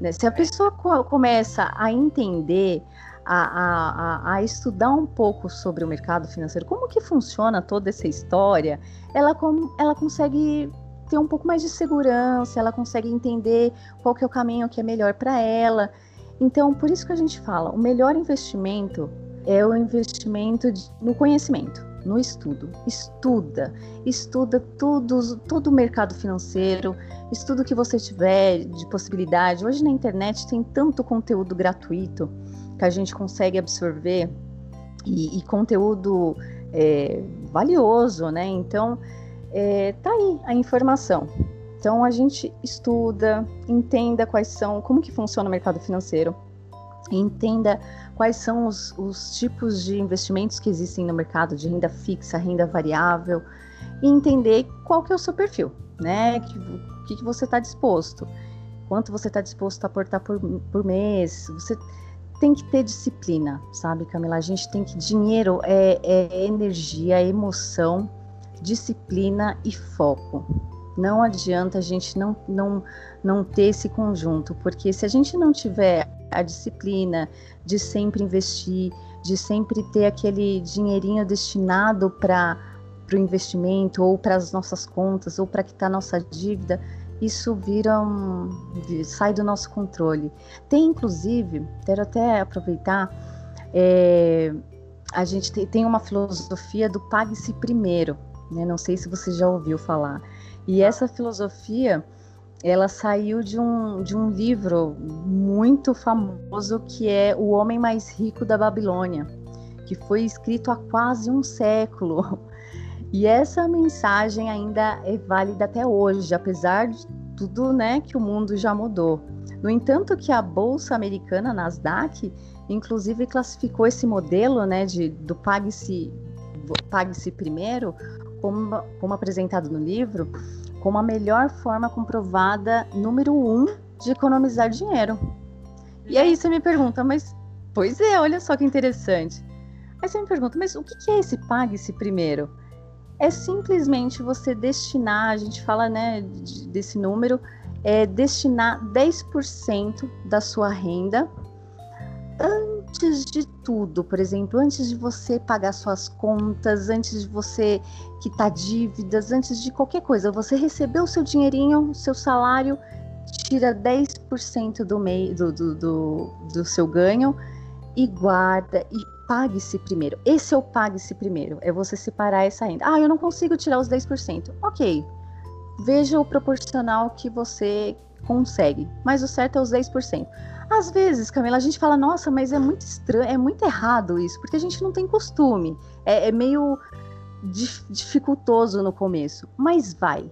S3: Né? Se a pessoa co começa a entender, a, a, a, estudar um pouco sobre o mercado financeiro, como que funciona toda essa história, ela, com, ela consegue ter um pouco mais de segurança, ela consegue entender qual que é o caminho que é melhor para ela. Então, por isso que a gente fala, o melhor investimento é o investimento de, no conhecimento, no estudo. Estuda, estuda tudo, todo o mercado financeiro, estuda o que você tiver de possibilidade. Hoje na internet tem tanto conteúdo gratuito que a gente consegue absorver e, e conteúdo é, valioso, né? Então, é, tá aí a informação. Então a gente estuda, entenda quais são, como que funciona o mercado financeiro, entenda quais são os, os tipos de investimentos que existem no mercado de renda fixa, renda variável, e entender qual que é o seu perfil, né? O que, que você está disposto, quanto você está disposto a aportar por, por mês, você tem que ter disciplina, sabe, Camila? A gente tem que. Dinheiro é, é energia, é emoção disciplina e foco. Não adianta a gente não, não, não ter esse conjunto, porque se a gente não tiver a disciplina de sempre investir, de sempre ter aquele dinheirinho destinado para o investimento, ou para as nossas contas, ou para quitar nossa dívida, isso vira um, sai do nosso controle. Tem inclusive, quero até aproveitar, é, a gente tem, uma filosofia do pague-se primeiro. Né? Não sei se você já ouviu falar. E essa filosofia, ela saiu de um, de um livro muito famoso que é O Homem Mais Rico da Babilônia, que foi escrito há quase um século. E essa mensagem ainda é válida até hoje, apesar de tudo né, que o mundo já mudou. No entanto, que a Bolsa Americana, Nasdaq, inclusive classificou esse modelo né, de, do pague-se pague-se primeiro como, como apresentado no livro, como a melhor forma comprovada número um de economizar dinheiro. E aí você me pergunta, mas pois é, olha só que interessante. Aí você me pergunta, mas o que é esse pague-se primeiro? É simplesmente você destinar, a gente fala né, desse número, é destinar 10% da sua renda antes de tudo, por exemplo, antes de você pagar suas contas, antes de você quitar dívidas, antes de qualquer coisa, você recebeu o seu dinheirinho, seu salário, tira 10% do, do, do, do, do seu ganho e guarda e pague-se primeiro. Esse é o pague-se primeiro, é você separar essa renda. Ah, eu não consigo tirar os 10%. Ok, veja o proporcional que você consegue, mas o certo é os 10%. Às vezes, Camila, a gente fala, nossa, mas é muito estranho, é muito errado isso, porque a gente não tem costume. É, é meio dificultoso no começo, mas vai.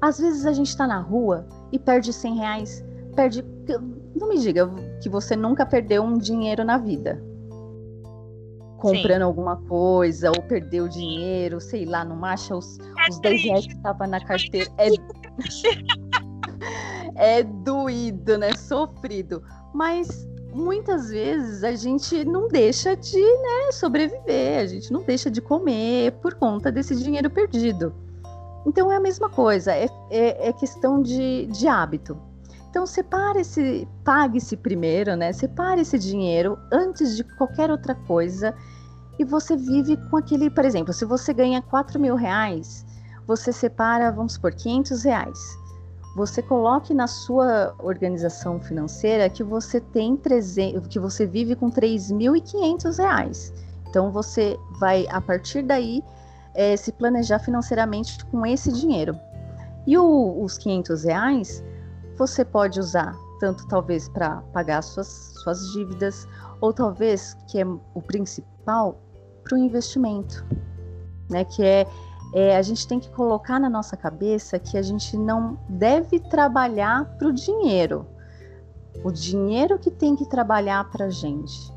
S3: Às vezes a gente está na rua e perde 100 reais, perde. Não me diga que você nunca perdeu um dinheiro na vida. Comprando Sim. alguma coisa, ou perdeu dinheiro, sei lá, não acha os, é os 10 reais que estavam na carteira. É... é doído, né? Sofrido mas muitas vezes a gente não deixa de né, sobreviver, a gente não deixa de comer por conta desse dinheiro perdido. Então é a mesma coisa, é, é, é questão de, de hábito. Então separe esse, pague-se primeiro, né? Separe esse dinheiro antes de qualquer outra coisa e você vive com aquele, por exemplo, se você ganha 4 mil reais, você separa, vamos supor, 500 reais você coloque na sua organização financeira que você tem que você vive com 3.500 reais. Então você vai a partir daí é, se planejar financeiramente com esse dinheiro. E o, os 500 reais você pode usar tanto talvez para pagar suas, suas dívidas ou talvez que é o principal para o investimento, né? Que é é, a gente tem que colocar na nossa cabeça que a gente não deve trabalhar para o dinheiro. O dinheiro que tem que trabalhar para a gente.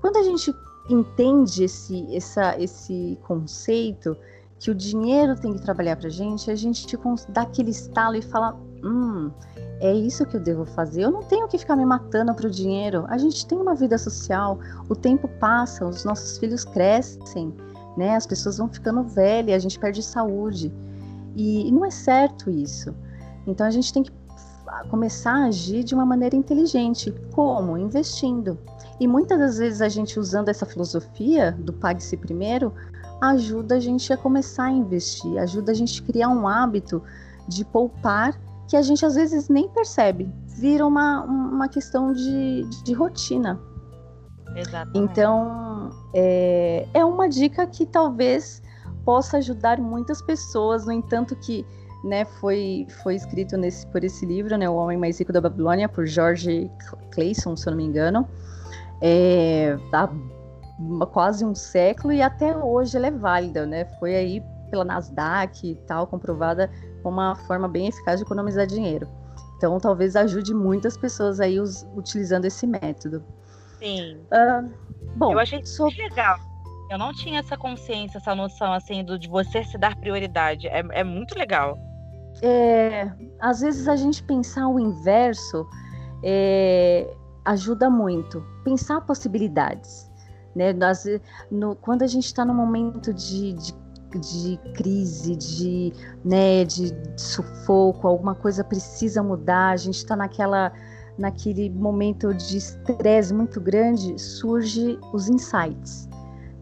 S3: Quando a gente entende esse, essa, esse conceito, que o dinheiro tem que trabalhar para a gente, a gente dá aquele estalo e fala: hum, é isso que eu devo fazer. Eu não tenho que ficar me matando para o dinheiro. A gente tem uma vida social, o tempo passa, os nossos filhos crescem, né? As pessoas vão ficando velhas, a gente perde saúde. E, e não é certo isso. Então a gente tem que começar a agir de uma maneira inteligente. Como? Investindo. E muitas das vezes a gente usando essa filosofia do pague-se primeiro ajuda a gente a começar a investir, ajuda a gente a criar um hábito de poupar que a gente às vezes nem percebe, vira uma, uma questão de, de rotina.
S2: Exatamente.
S3: Então, é, é uma dica que talvez possa ajudar muitas pessoas, no entanto que né, foi, foi escrito nesse, por esse livro, né, O Homem Mais Rico da Babilônia, por George Clayson, se eu não me engano, é, há quase um século e até hoje ela é válida, né, foi aí pela Nasdaq e tal, comprovada uma forma bem eficaz de economizar dinheiro. Então, talvez ajude muitas pessoas aí utilizando esse método.
S2: Sim. Uh, bom, eu achei isso legal. Eu não tinha essa consciência, essa noção assim do, de você se dar prioridade. É, é muito legal.
S3: É, às vezes a gente pensar o inverso é, ajuda muito. Pensar possibilidades. Né? Nós, no, quando a gente está num momento de, de de crise, de, né, de, de sufoco, alguma coisa precisa mudar, a gente está naquela naquele momento de estresse muito grande, surge os insights,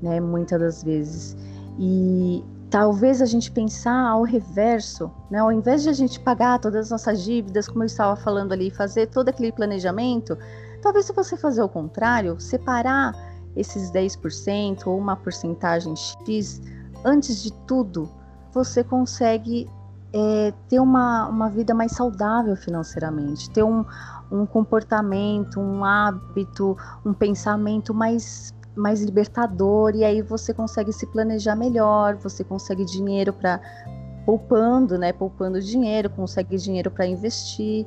S3: né, muitas das vezes. E talvez a gente pensar ao reverso, né, ao invés de a gente pagar todas as nossas dívidas, como eu estava falando ali, fazer todo aquele planejamento, talvez se você fazer o contrário, separar esses 10% ou uma porcentagem X antes de tudo, você consegue é, ter uma, uma vida mais saudável financeiramente, ter um, um comportamento, um hábito, um pensamento mais, mais libertador, e aí você consegue se planejar melhor, você consegue dinheiro para poupando, né? Poupando dinheiro, consegue dinheiro para investir.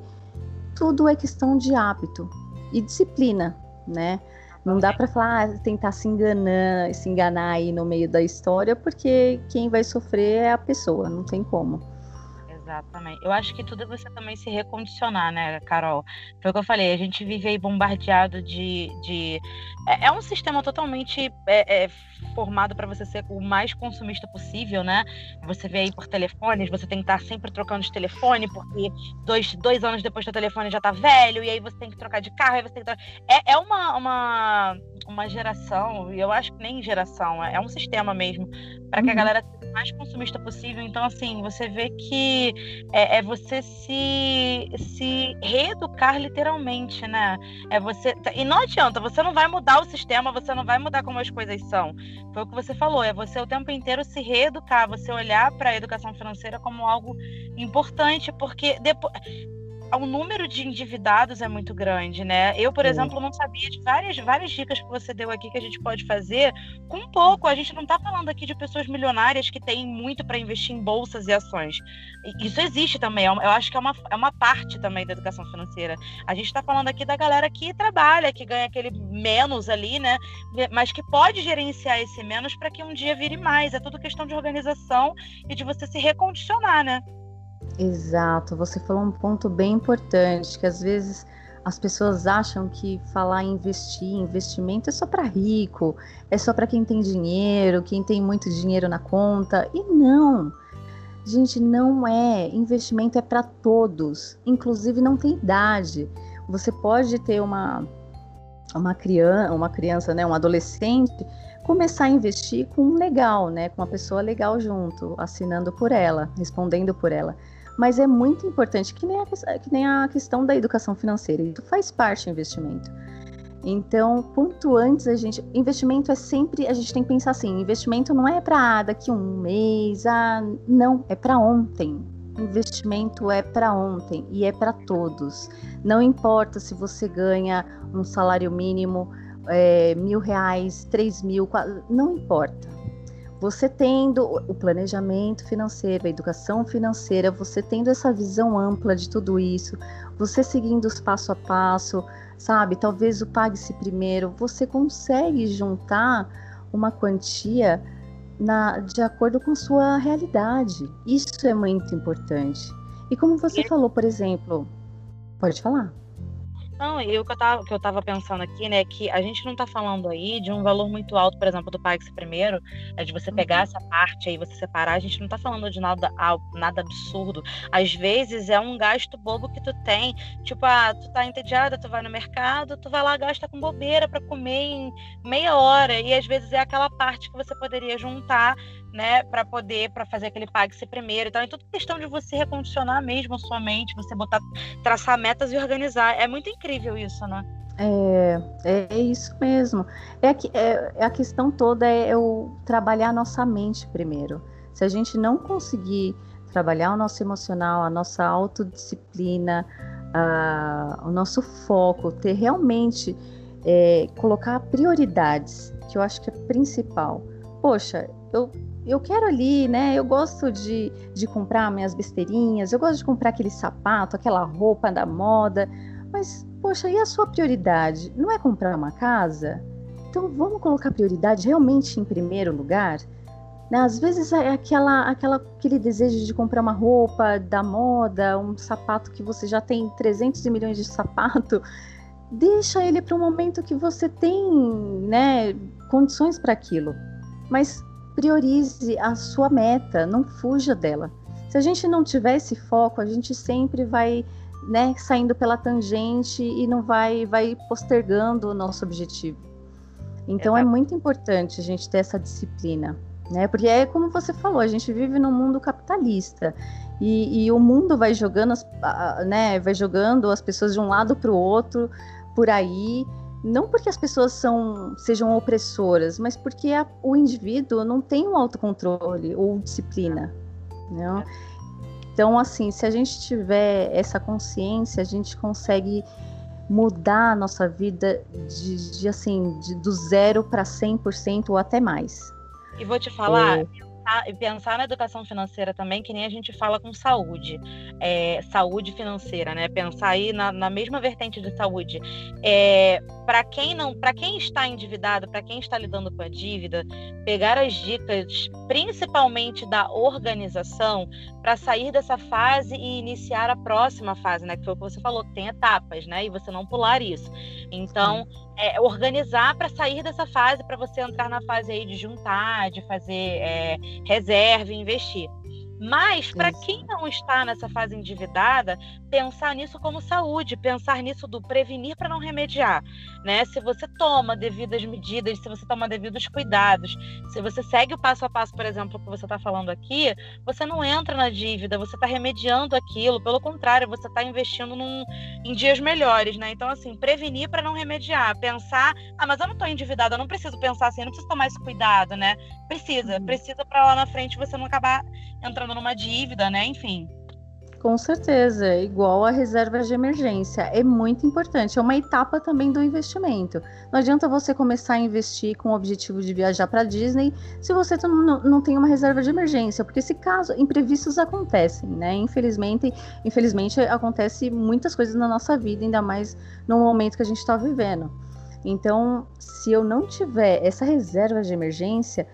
S3: Tudo é questão de hábito e disciplina, né? Não dá para falar, ah, tentar se enganar, se enganar aí no meio da história, porque quem vai sofrer é a pessoa, não tem como.
S2: Exatamente. Eu acho que tudo é você também se recondicionar, né, Carol? Foi o que eu falei, a gente vive aí bombardeado de. de... É, é um sistema totalmente é, é, formado para você ser o mais consumista possível, né? Você vê aí por telefones, você tem que estar sempre trocando de telefone, porque dois, dois anos depois do telefone já tá velho, e aí você tem que trocar de carro, aí você tem que trocar... É, é uma, uma, uma geração, e eu acho que nem geração, é, é um sistema mesmo, para que a uhum. galera seja o mais consumista possível. Então, assim, você vê que é, é, você se, se reeducar literalmente, né? É você. E não adianta, você não vai mudar o sistema, você não vai mudar como as coisas são. Foi o que você falou, é você o tempo inteiro se reeducar, você olhar para a educação financeira como algo importante, porque depois o número de endividados é muito grande, né? Eu, por exemplo, não sabia de várias, várias dicas que você deu aqui que a gente pode fazer com pouco. A gente não está falando aqui de pessoas milionárias que têm muito para investir em bolsas e ações. Isso existe também, é eu acho que é uma, é uma parte também da educação financeira. A gente está falando aqui da galera que trabalha, que ganha aquele menos ali, né? Mas que pode gerenciar esse menos para que um dia vire mais. É tudo questão de organização e de você se recondicionar, né?
S3: Exato, você falou um ponto bem importante, que às vezes as pessoas acham que falar em investir, investimento é só para rico, é só para quem tem dinheiro, quem tem muito dinheiro na conta. E não. Gente, não é. Investimento é para todos, inclusive não tem idade. Você pode ter uma uma criança, uma criança, né, um adolescente, começar a investir com um legal, né, com uma pessoa legal junto, assinando por ela, respondendo por ela mas é muito importante, que nem, a, que nem a questão da educação financeira, isso faz parte do investimento. Então, quanto antes a gente. Investimento é sempre. A gente tem que pensar assim: investimento não é para daqui um mês, ah, não, é para ontem. Investimento é para ontem e é para todos. Não importa se você ganha um salário mínimo, é, mil reais, três mil, quatro, não importa você tendo o planejamento financeiro, a educação financeira, você tendo essa visão ampla de tudo isso, você seguindo os passo a passo, sabe? Talvez o pague-se primeiro, você consegue juntar uma quantia na, de acordo com sua realidade. Isso é muito importante. E como você e... falou, por exemplo, pode falar.
S2: Não, e o que eu, tava, que eu tava pensando aqui, né, que a gente não tá falando aí de um valor muito alto, por exemplo, do Pax primeiro, é de você pegar uhum. essa parte aí, você separar, a gente não tá falando de nada, nada absurdo. Às vezes é um gasto bobo que tu tem, tipo, ah, tu tá entediada, tu vai no mercado, tu vai lá gasta com bobeira para comer em meia hora, e às vezes é aquela parte que você poderia juntar né, para poder para fazer aquele pague-se primeiro. Então, é tudo questão de você recondicionar mesmo a sua mente, você botar, traçar metas e organizar. É muito incrível isso, né?
S3: É, é isso mesmo. É, que, é, a questão toda é, o trabalhar a nossa mente primeiro. Se a gente não conseguir trabalhar o nosso emocional, a nossa autodisciplina, a, o nosso foco, ter realmente é, colocar prioridades, que eu acho que é principal. Poxa, eu eu quero ali, né? Eu gosto de, de comprar minhas besteirinhas, eu gosto de comprar aquele sapato, aquela roupa da moda, mas, poxa, e a sua prioridade? Não é comprar uma casa? Então vamos colocar prioridade realmente em primeiro lugar? Né? Às vezes é aquela, aquela, aquele desejo de comprar uma roupa da moda, um sapato que você já tem 300 milhões de sapato, deixa ele para um momento que você tem né, condições para aquilo. Mas priorize a sua meta, não fuja dela. Se a gente não tiver esse foco, a gente sempre vai né, saindo pela tangente e não vai, vai postergando o nosso objetivo. Então é, é muito importante a gente ter essa disciplina, né? Porque é como você falou, a gente vive num mundo capitalista e, e o mundo vai jogando, as, né, vai jogando as pessoas de um lado para o outro por aí não porque as pessoas são, sejam opressoras, mas porque a, o indivíduo não tem um autocontrole ou disciplina. Né? Então, assim, se a gente tiver essa consciência, a gente consegue mudar a nossa vida de, de assim, de, do zero para 100% ou até mais.
S2: E vou te falar, é pensar, pensar na educação financeira também, que nem a gente fala com saúde, é, saúde financeira, né? Pensar aí na, na mesma vertente de saúde. É, para quem não, para quem está endividado, para quem está lidando com a dívida, pegar as dicas, principalmente da organização, para sair dessa fase e iniciar a próxima fase, né? Que foi o que você falou, que tem etapas, né? E você não pular isso. Então, é, organizar para sair dessa fase, para você entrar na fase aí de juntar, de fazer é, reserva, investir. Mas, para quem não está nessa fase endividada, pensar nisso como saúde, pensar nisso do prevenir para não remediar. Né? Se você toma devidas medidas, se você toma devidos cuidados, se você segue o passo a passo, por exemplo, que você está falando aqui, você não entra na dívida, você está remediando aquilo, pelo contrário, você está investindo num, em dias melhores. Né? Então, assim, prevenir para não remediar, pensar, ah, mas eu não estou endividada, eu não preciso pensar assim, eu não preciso tomar esse cuidado, né? Precisa, uhum. precisa para lá na frente você não acabar entrando numa dívida, né? Enfim.
S3: Com certeza, igual a reserva de emergência, é muito importante, é uma etapa também do investimento. Não adianta você começar a investir com o objetivo de viajar para Disney se você não, não tem uma reserva de emergência, porque se caso imprevistos acontecem, né? Infelizmente, infelizmente acontece muitas coisas na nossa vida, ainda mais no momento que a gente está vivendo. Então, se eu não tiver essa reserva de emergência,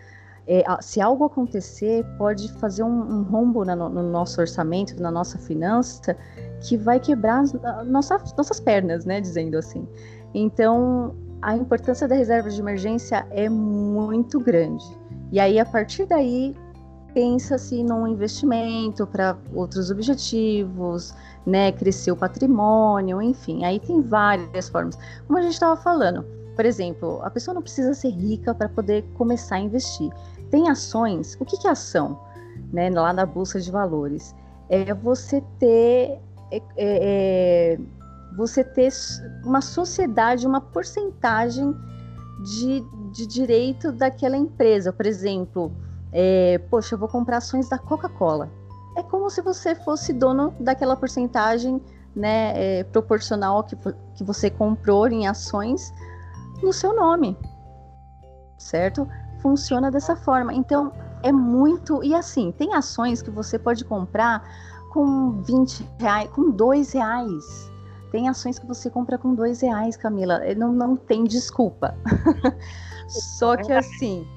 S3: é, se algo acontecer, pode fazer um, um rombo no, no, nosso orçamento, na nossa finança, que vai quebrar nossa, nossas pernas, né? Dizendo assim. Então, a importância da reserva de emergência é muito grande. E aí, a partir daí, pensa-se num investimento para outros objetivos, né? Crescer o patrimônio, enfim. Aí tem várias formas. Como a gente estava falando, por exemplo, a pessoa não precisa ser rica para poder começar a investir. Tem ações. O que, que é ação? Né, lá na bolsa de valores é você ter é, é, é, você ter uma sociedade, uma porcentagem de, de direito daquela empresa. Por exemplo, é, poxa, eu vou comprar ações da Coca-Cola. É como se você fosse dono daquela porcentagem né, é, proporcional que, que você comprou em ações no seu nome, certo? Funciona dessa forma. Então, é muito. E assim, tem ações que você pode comprar com 20 reais, com 2 reais. Tem ações que você compra com 2 reais, Camila. É, não, não tem desculpa. Só que assim,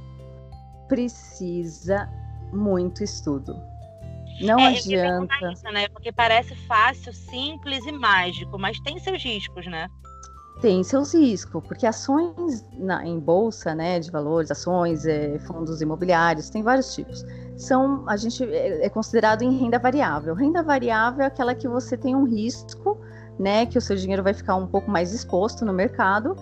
S3: precisa muito estudo. Não é, adianta.
S2: Isso, né? Porque parece fácil, simples e mágico, mas tem seus riscos, né?
S3: Tem seus riscos, porque ações na, em bolsa, né, de valores, ações, é, fundos imobiliários, tem vários tipos. São, a gente é, é considerado em renda variável. Renda variável é aquela que você tem um risco, né, que o seu dinheiro vai ficar um pouco mais exposto no mercado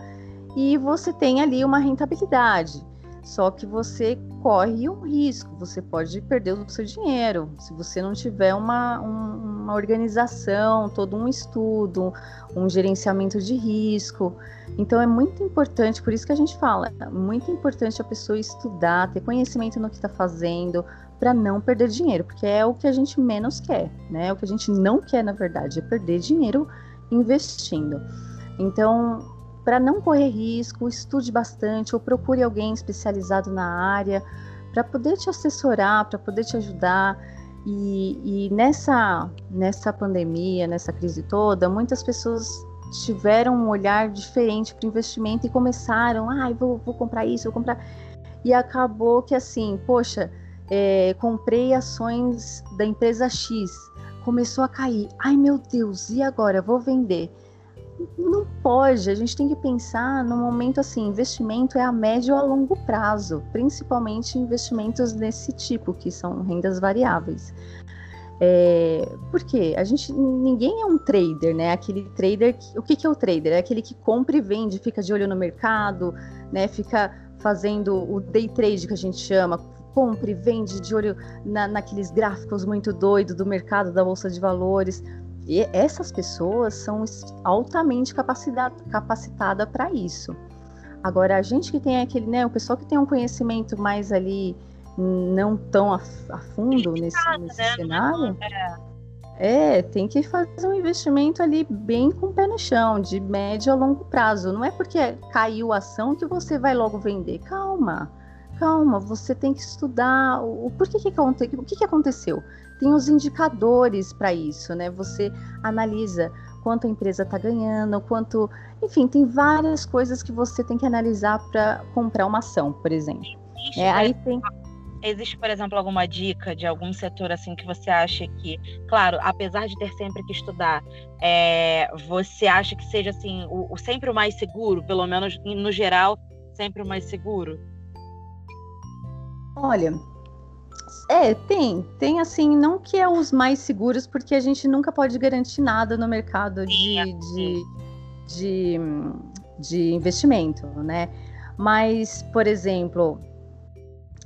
S3: e você tem ali uma rentabilidade. Só que você corre um risco, você pode perder o seu dinheiro se você não tiver uma, um, uma organização, todo um estudo, um gerenciamento de risco. Então é muito importante, por isso que a gente fala, é muito importante a pessoa estudar, ter conhecimento no que está fazendo, para não perder dinheiro, porque é o que a gente menos quer, né? O que a gente não quer, na verdade, é perder dinheiro investindo. Então, para não correr risco, estude bastante ou procure alguém especializado na área para poder te assessorar, para poder te ajudar. E, e, nessa, nessa pandemia, nessa crise toda, muitas pessoas tiveram um olhar diferente para o investimento e começaram, ah, vou, vou comprar isso, vou comprar. E acabou que assim, poxa, é, comprei ações da empresa X, começou a cair. Ai meu Deus, e agora? Vou vender não pode, a gente tem que pensar no momento assim, investimento é a médio a longo prazo, principalmente investimentos desse tipo, que são rendas variáveis. É, porque a gente ninguém é um trader, né? Aquele trader, que, o que, que é o trader? É aquele que compra e vende, fica de olho no mercado, né? Fica fazendo o day trade que a gente chama, compra e vende de olho na, naqueles gráficos muito doidos do mercado da bolsa de valores. E essas pessoas são altamente capacitadas para isso. Agora, a gente que tem aquele, né, o pessoal que tem um conhecimento mais ali, não tão a, a fundo nesse, nesse né? cenário, é. é, tem que fazer um investimento ali bem com o pé no chão, de médio a longo prazo. Não é porque caiu a ação que você vai logo vender. Calma, calma, você tem que estudar o, o porquê que, que, que aconteceu tem os indicadores para isso, né? Você analisa quanto a empresa está ganhando, quanto. Enfim, tem várias coisas que você tem que analisar para comprar uma ação, por exemplo.
S2: Existe, é, aí tem... Existe, por exemplo, alguma dica de algum setor assim que você acha que, claro, apesar de ter sempre que estudar, é, você acha que seja assim o, o sempre o mais seguro, pelo menos no geral, sempre o mais seguro?
S3: Olha, é, tem. Tem assim, não que é os mais seguros, porque a gente nunca pode garantir nada no mercado de, de, de, de investimento, né? Mas, por exemplo,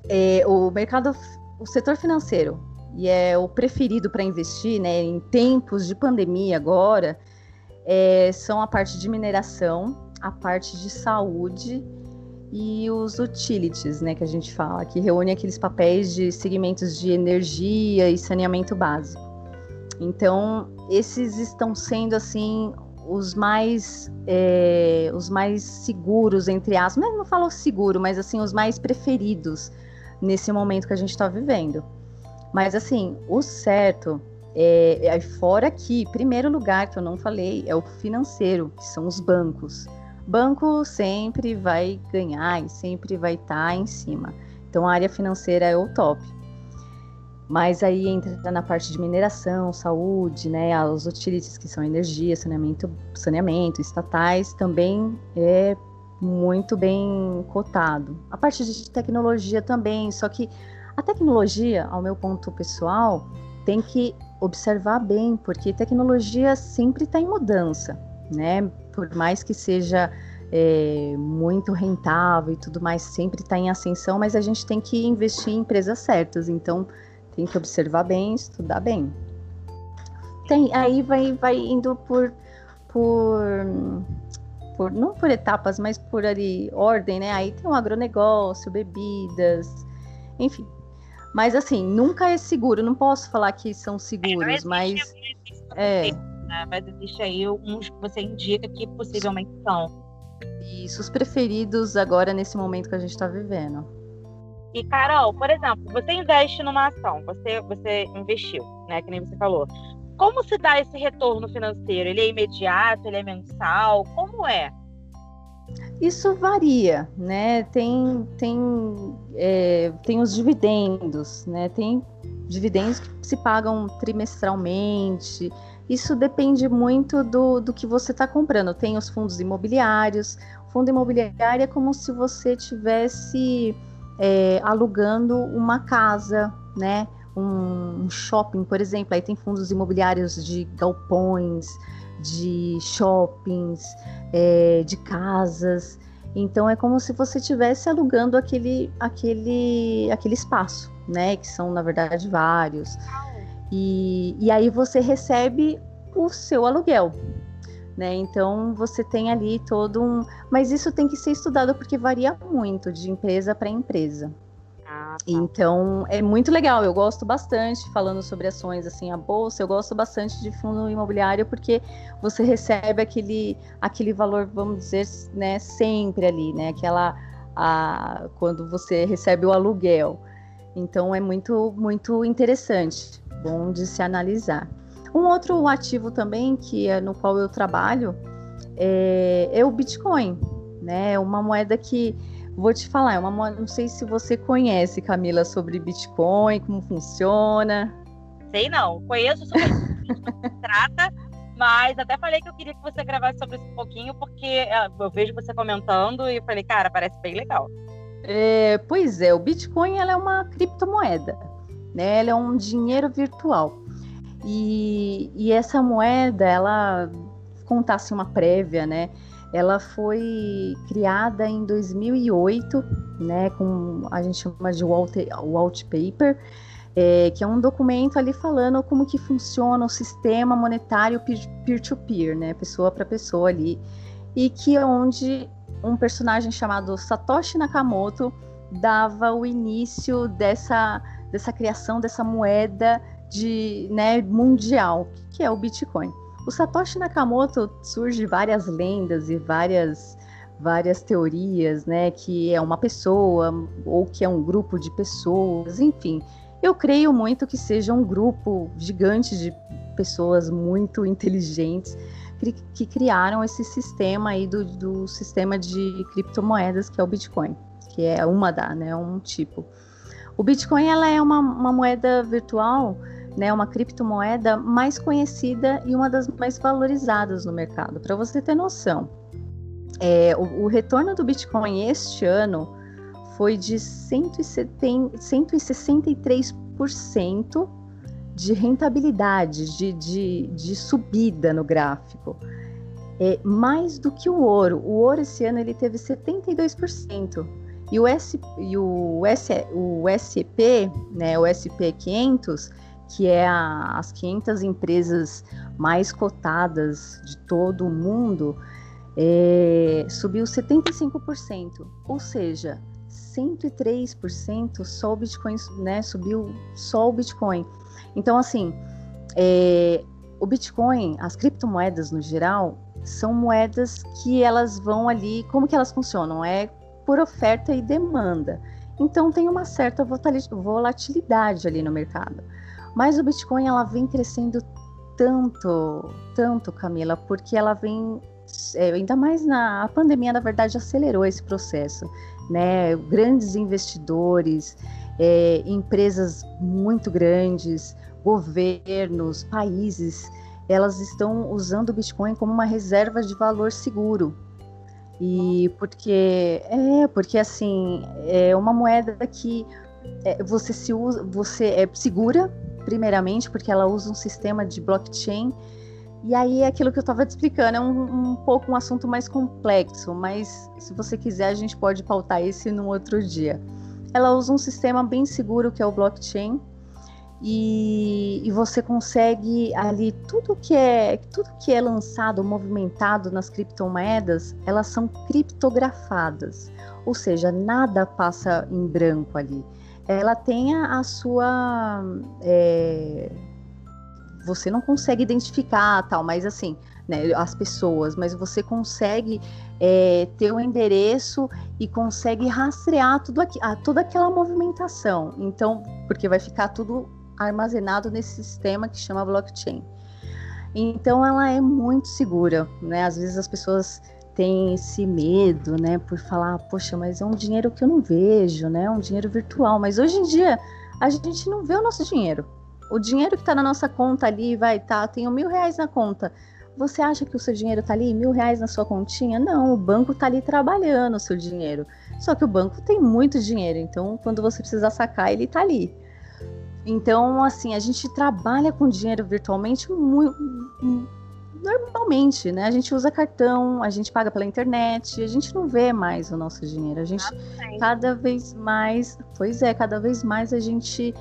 S3: é, o mercado, o setor financeiro, e é o preferido para investir, né, em tempos de pandemia agora, é, são a parte de mineração, a parte de saúde e os utilities, né, que a gente fala, que reúne aqueles papéis de segmentos de energia e saneamento básico. Então, esses estão sendo assim os mais é, os mais seguros entre aspas, não, não falo seguro, mas assim os mais preferidos nesse momento que a gente está vivendo. Mas assim, o certo é, é fora aqui, primeiro lugar que eu não falei é o financeiro, que são os bancos banco sempre vai ganhar e sempre vai estar tá em cima. Então a área financeira é o top. Mas aí entra na parte de mineração, saúde, né, os utilities que são energia, saneamento, saneamento, estatais, também é muito bem cotado. A parte de tecnologia também, só que a tecnologia, ao meu ponto pessoal, tem que observar bem, porque tecnologia sempre está em mudança, né? Por mais que seja é, muito rentável e tudo mais, sempre está em ascensão, mas a gente tem que investir em empresas certas, então tem que observar bem, estudar bem. Tem, aí vai, vai indo por, por, por, não por etapas, mas por ali, ordem, né? Aí tem o agronegócio, bebidas, enfim. Mas assim, nunca é seguro, não posso falar que são seguros, mas. É,
S2: né? Mas existe aí uns que você indica que possivelmente são.
S3: Isso, os preferidos agora nesse momento que a gente está vivendo.
S2: E, Carol, por exemplo, você investe numa ação, você, você investiu, né? Que nem você falou. Como se dá esse retorno financeiro? Ele é imediato, ele é mensal? Como é?
S3: Isso varia, né? Tem, tem, é, tem os dividendos, né? Tem dividendos que se pagam trimestralmente. Isso depende muito do, do que você está comprando. Tem os fundos imobiliários. Fundo imobiliário é como se você tivesse é, alugando uma casa, né? Um, um shopping, por exemplo. Aí tem fundos imobiliários de galpões, de shoppings, é, de casas. Então é como se você estivesse alugando aquele, aquele, aquele espaço, né? Que são, na verdade, vários. E, e aí você recebe o seu aluguel. Né? Então você tem ali todo um. Mas isso tem que ser estudado porque varia muito de empresa para empresa. Ah, tá. Então é muito legal, eu gosto bastante falando sobre ações assim, a bolsa, eu gosto bastante de fundo imobiliário porque você recebe aquele, aquele valor, vamos dizer, né, sempre ali, né? Aquela a, quando você recebe o aluguel. Então é muito, muito interessante, bom de se analisar. Um outro ativo também que é no qual eu trabalho é, é o Bitcoin, né? Uma moeda que Vou te falar, é uma, não sei se você conhece, Camila, sobre Bitcoin, como funciona.
S2: Sei não, conheço sobre o que se trata, mas até falei que eu queria que você gravasse sobre isso um pouquinho, porque é, eu vejo você comentando e falei, cara, parece bem legal.
S3: É, pois é, o Bitcoin ela é uma criptomoeda, né? Ela é um dinheiro virtual. E, e essa moeda, ela contasse uma prévia, né? Ela foi criada em 2008, né, com a gente chama de Walt Paper, é, que é um documento ali falando como que funciona o sistema monetário peer-to-peer, -peer, né, pessoa para pessoa ali, e que é onde um personagem chamado Satoshi Nakamoto dava o início dessa, dessa criação dessa moeda de, né, mundial, que é o Bitcoin. O Satoshi Nakamoto surge várias lendas e várias várias teorias, né, que é uma pessoa ou que é um grupo de pessoas, enfim. Eu creio muito que seja um grupo gigante de pessoas muito inteligentes que, criaram esse sistema aí do, do, sistema de criptomoedas que é o Bitcoin, que é uma da, né, um tipo. O Bitcoin ela é uma, uma moeda virtual né, uma criptomoeda mais conhecida e uma das mais valorizadas no mercado. Para você ter noção, é, o, o, retorno do Bitcoin este ano foi de 170, 163% de rentabilidade, de, de, de subida no gráfico. É, mais do que o ouro. O ouro esse ano ele teve 72%. E o, S, e o, S, o SCP, né, o SP500, que é a, as 500 empresas mais cotadas de todo o mundo, é, subiu 75%, ou seja, 103% só o Bitcoin, né, subiu só o Bitcoin. Então, assim, é, o Bitcoin, as criptomoedas no geral, são moedas que elas vão ali, como que elas funcionam? É por oferta e demanda. Então tem uma certa volatilidade ali no mercado. Mas o Bitcoin ela vem crescendo tanto, tanto, Camila, porque ela vem é, ainda mais na a pandemia, na verdade, acelerou esse processo, né? Grandes investidores, é, empresas muito grandes, governos, países, elas estão usando o Bitcoin como uma reserva de valor seguro. E porque é porque assim é uma moeda que é, você se usa, você é segura primeiramente, porque ela usa um sistema de blockchain. E aí é aquilo que eu estava te explicando, é um, um pouco um assunto mais complexo, mas se você quiser, a gente pode pautar esse num outro dia. Ela usa um sistema bem seguro que é o blockchain, e, e, você consegue ali tudo que é tudo que é lançado, movimentado nas criptomoedas, elas são criptografadas, ou seja, nada passa em branco ali ela tenha a sua. É, você não consegue identificar tal, mas assim, né, as pessoas, mas você consegue é, ter o um endereço e consegue rastrear tudo aqui, a, toda aquela movimentação. Então, porque vai ficar tudo armazenado nesse sistema que chama blockchain. Então, ela é muito segura, né? Às vezes as pessoas tem esse medo, né, por falar, poxa, mas é um dinheiro que eu não vejo, né, é um dinheiro virtual. Mas hoje em dia a gente não vê o nosso dinheiro. O dinheiro que está na nossa conta ali, vai, tá, tenho mil reais na conta. Você acha que o seu dinheiro está ali, mil reais na sua continha? Não, o banco está ali trabalhando o seu dinheiro. Só que o banco tem muito dinheiro, então quando você precisar sacar, ele está ali. Então, assim, a gente trabalha com dinheiro virtualmente muito, normalmente, né? A gente usa cartão, a gente paga pela internet, a gente não vê mais o nosso dinheiro. A gente cada vez mais, pois é, cada vez mais a gente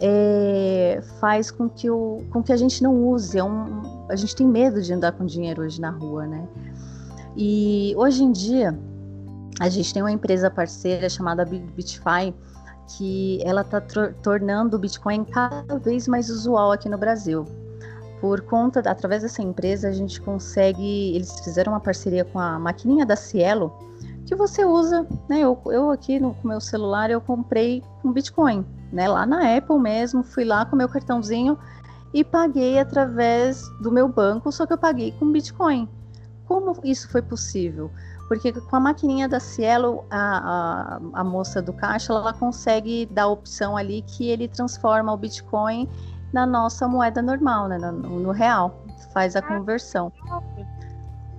S3: é, faz com que, o, com que a gente não use. É um, a gente tem medo de andar com dinheiro hoje na rua, né? E hoje em dia a gente tem uma empresa parceira chamada Bitfy que ela está tornando o Bitcoin cada vez mais usual aqui no Brasil por conta, através dessa empresa, a gente consegue. Eles fizeram uma parceria com a maquininha da Cielo, que você usa, né? Eu, eu aqui no meu celular eu comprei com Bitcoin, né? Lá na Apple mesmo, fui lá com meu cartãozinho e paguei através do meu banco, só que eu paguei com Bitcoin. Como isso foi possível? Porque com a maquininha da Cielo, a, a, a moça do caixa, ela consegue dar a opção ali que ele transforma o Bitcoin na nossa moeda normal, né, no, no real, faz a ah, conversão.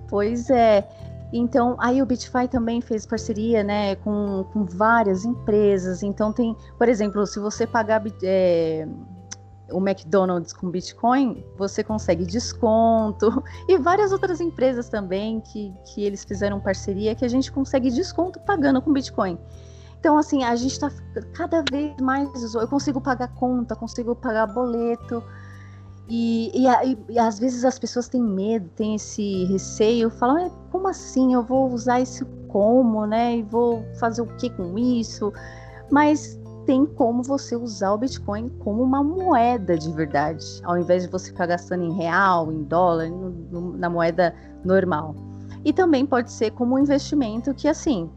S3: Pois é. Então, aí o Bitfy também fez parceria, né, com, com várias empresas. Então tem, por exemplo, se você pagar é, o McDonald's com Bitcoin, você consegue desconto e várias outras empresas também que, que eles fizeram parceria que a gente consegue desconto pagando com Bitcoin. Então, assim, a gente está cada vez mais. Eu consigo pagar conta, consigo pagar boleto. E, e, e, às vezes as pessoas têm medo, têm esse receio, falam, como assim? Eu vou usar isso como, né? E vou fazer o que com isso? Mas tem como você usar o Bitcoin como uma moeda de verdade, ao invés de você ficar gastando em real, em dólar, no, no, na moeda normal. E também pode ser como um investimento que, assim,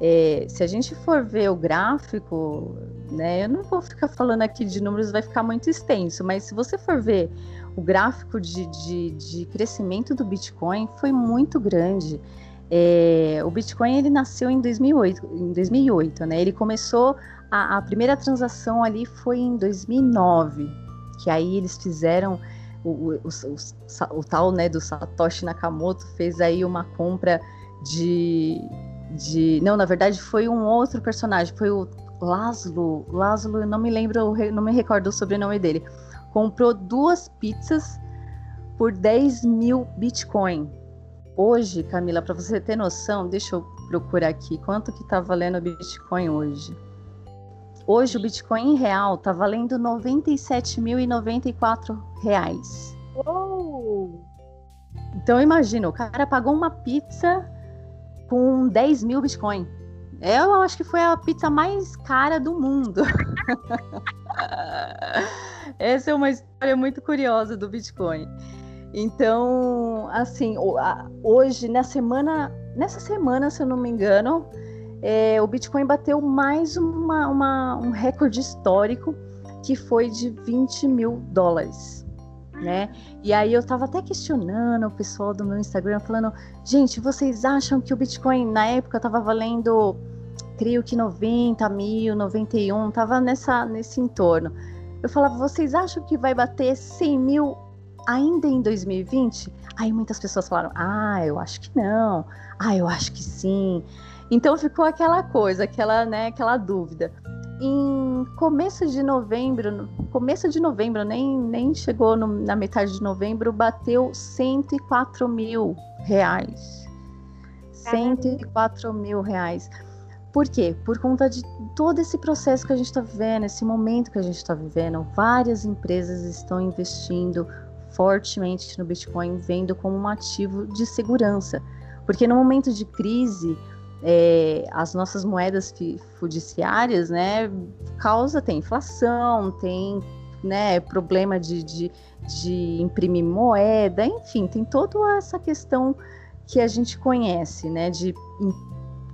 S3: é, se a gente for ver o gráfico, né, eu não vou ficar falando aqui de números, vai ficar muito extenso, mas se você for ver o gráfico de, de, de crescimento do Bitcoin, foi muito grande. É, o Bitcoin ele nasceu em 2008, em 2008 né? Ele começou a, a, primeira transação ali foi em 2009, que aí eles fizeram o, o, o, o tal né do Satoshi Nakamoto fez aí uma compra de de. Não, na verdade foi um outro personagem, foi o Laszlo. Laszlo, eu não me lembro, não me recordo o sobrenome dele. Comprou duas pizzas por 10 mil Bitcoin. Hoje, Camila, para você ter noção, deixa eu procurar aqui quanto que tá valendo o Bitcoin hoje. Hoje o Bitcoin em real tá valendo 97.094 reais. Oh! Então imagina, o cara pagou uma pizza com 10 mil Bitcoin. Eu acho que foi a pizza mais cara do mundo. Essa é uma história muito curiosa do Bitcoin. Então, assim, hoje, na semana, nessa semana, se eu não me engano, é, o Bitcoin bateu mais uma, uma, um recorde histórico que foi de 20 mil dólares né? E aí eu tava até questionando o pessoal do meu Instagram, falando, gente, vocês acham que o Bitcoin na época tava valendo, creio que 90 mil, 91, tava nessa, nesse entorno. Eu falava, vocês acham que vai bater 100 mil ainda em 2020? Aí muitas pessoas falaram, ah, eu acho que não, ah, eu acho que sim. Então ficou aquela coisa, aquela, né, aquela dúvida em começo de novembro, começo de novembro, nem, nem chegou no, na metade de novembro, bateu 104 mil reais. 104 mil reais. Por quê? Por conta de todo esse processo que a gente está vivendo, esse momento que a gente está vivendo, várias empresas estão investindo fortemente no Bitcoin, vendo como um ativo de segurança. Porque no momento de crise, é, as nossas moedas fiduciárias, né, causa, tem inflação, tem né, problema de, de, de imprimir moeda, enfim, tem toda essa questão que a gente conhece, né, de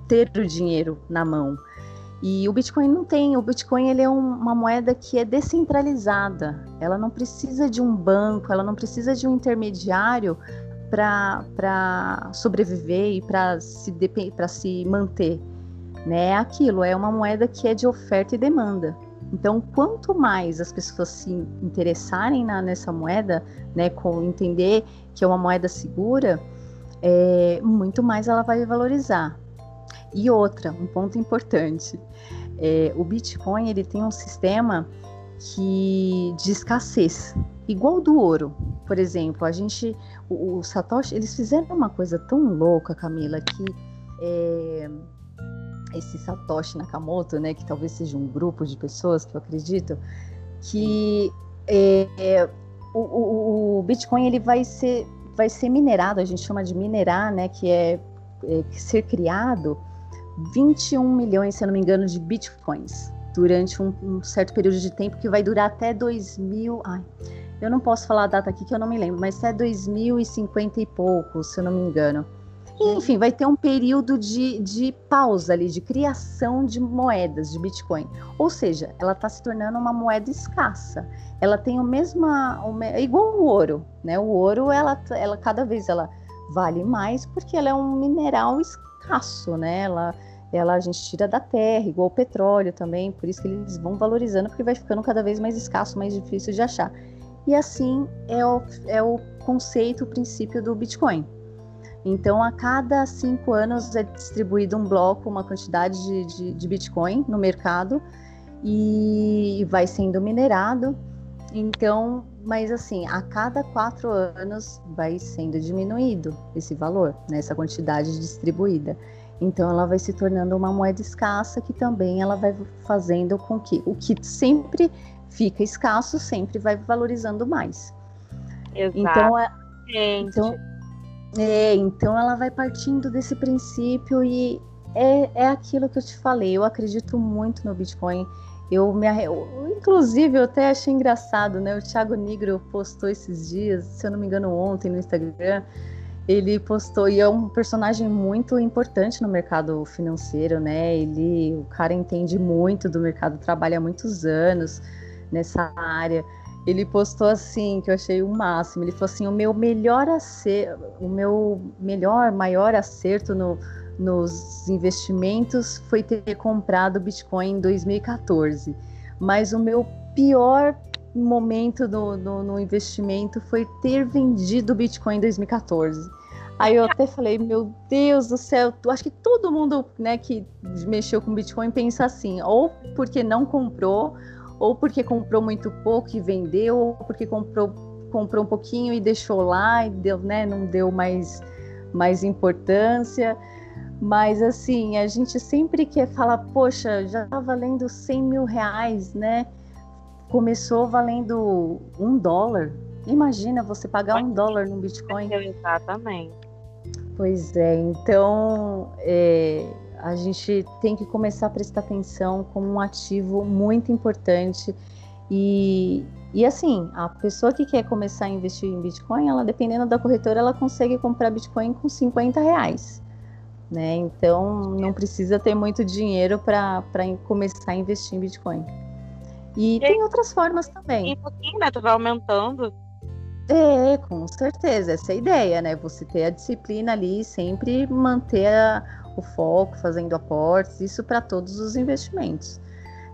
S3: ter o dinheiro na mão. E o Bitcoin não tem. O Bitcoin ele é um, uma moeda que é descentralizada. Ela não precisa de um banco, ela não precisa de um intermediário para sobreviver e para se, se manter. Né? É aquilo, é uma moeda que é de oferta e demanda. Então, quanto mais as pessoas se interessarem na, nessa moeda, né, com entender que é uma moeda segura, é, muito mais ela vai valorizar. E outra, um ponto importante, é, o Bitcoin ele tem um sistema que de escassez, igual do ouro. Por exemplo, a gente, o, o Satoshi, eles fizeram uma coisa tão louca, Camila, que é, esse Satoshi Nakamoto, né, que talvez seja um grupo de pessoas que eu acredito, que é, o, o, o, Bitcoin ele vai ser, vai ser minerado, a gente chama de minerar, né, que é, é ser criado 21 milhões, se eu não me engano, de Bitcoins durante um, um certo período de tempo que vai durar até 2000. Ai, eu não posso falar a data aqui que eu não me lembro, mas até 2050 e pouco, se eu não me engano. Enfim, vai ter um período de, de pausa ali, de criação de moedas, de Bitcoin. Ou seja, ela está se tornando uma moeda escassa. Ela tem o mesmo. É igual o ouro, né? O ouro, ela, ela cada vez ela vale mais porque ela é um mineral escasso, né? Ela, ela a gente tira da terra, igual o petróleo também, por isso que eles vão valorizando, porque vai ficando cada vez mais escasso, mais difícil de achar. E assim é o, é o conceito, o princípio do Bitcoin. Então, a cada cinco anos é distribuído um bloco, uma quantidade de, de, de Bitcoin no mercado e vai sendo minerado. Então, mas assim, a cada quatro anos vai sendo diminuído esse valor, né, essa quantidade distribuída. Então, ela vai se tornando uma moeda escassa que também ela vai fazendo com que o que sempre fica escasso sempre vai valorizando mais.
S2: Exato. Então, é,
S3: então é, então ela vai partindo desse princípio e é, é aquilo que eu te falei. Eu acredito muito no Bitcoin. Eu me eu, inclusive eu até achei engraçado, né? O Thiago Negro postou esses dias, se eu não me engano, ontem no Instagram. Ele postou e é um personagem muito importante no mercado financeiro, né? Ele, o cara entende muito do mercado, trabalha há muitos anos nessa área ele postou assim, que eu achei o máximo. Ele falou assim: o meu melhor acerto, o meu melhor, maior acerto no, nos investimentos foi ter comprado Bitcoin em 2014. Mas o meu pior momento no, no, no investimento foi ter vendido Bitcoin em 2014. Aí eu até falei, meu Deus do céu, acho que todo mundo né, que mexeu com Bitcoin pensa assim, ou porque não comprou, ou porque comprou muito pouco e vendeu, ou porque comprou, comprou um pouquinho e deixou lá e deu, né, não deu mais, mais importância. Mas assim, a gente sempre quer falar, poxa, já tá valendo 100 mil reais, né? Começou valendo um dólar. Imagina você pagar um dólar no Bitcoin.
S2: Exatamente.
S3: Pois é, então é, a gente tem que começar a prestar atenção como um ativo muito importante. E, e assim, a pessoa que quer começar a investir em Bitcoin, ela dependendo da corretora, ela consegue comprar Bitcoin com 50 reais. Né? Então não precisa ter muito dinheiro para começar a investir em Bitcoin. E, e tem outras formas também.
S2: E pouquinho, né? Tu vai aumentando.
S3: É, com certeza. Essa é a ideia, né? Você ter a disciplina ali, sempre manter a, o foco, fazendo aportes, isso para todos os investimentos.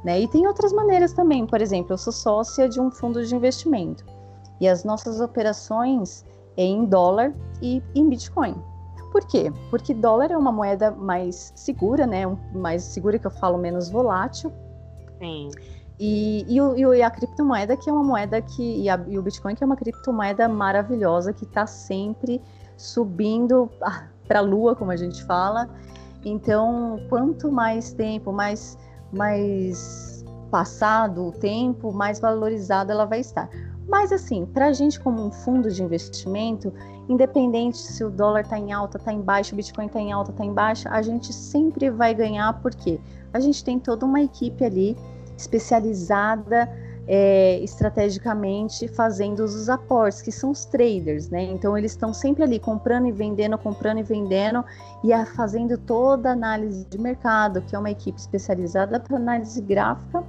S3: Né? E tem outras maneiras também, por exemplo, eu sou sócia de um fundo de investimento e as nossas operações é em dólar e em Bitcoin. Por quê? Porque dólar é uma moeda mais segura, né? Mais segura que eu falo, menos volátil.
S2: Sim.
S3: E, e, e, a criptomoeda que é uma moeda que e, a, e, o Bitcoin que é uma criptomoeda maravilhosa que está sempre subindo ah, para a lua, como a gente fala, então, quanto mais tempo, mais, mais passado o tempo, mais valorizada ela vai estar. Mas assim, para a gente como um fundo de investimento, independente se o dólar está em alta, está em baixa, o Bitcoin está em alta, está em baixa, a gente sempre vai ganhar. Porque a gente tem toda uma equipe ali especializada é, estrategicamente fazendo os aportes, que são os traders, né? Então eles estão sempre ali comprando e vendendo, comprando e vendendo e a, fazendo toda a análise de mercado, que é uma equipe especializada para análise gráfica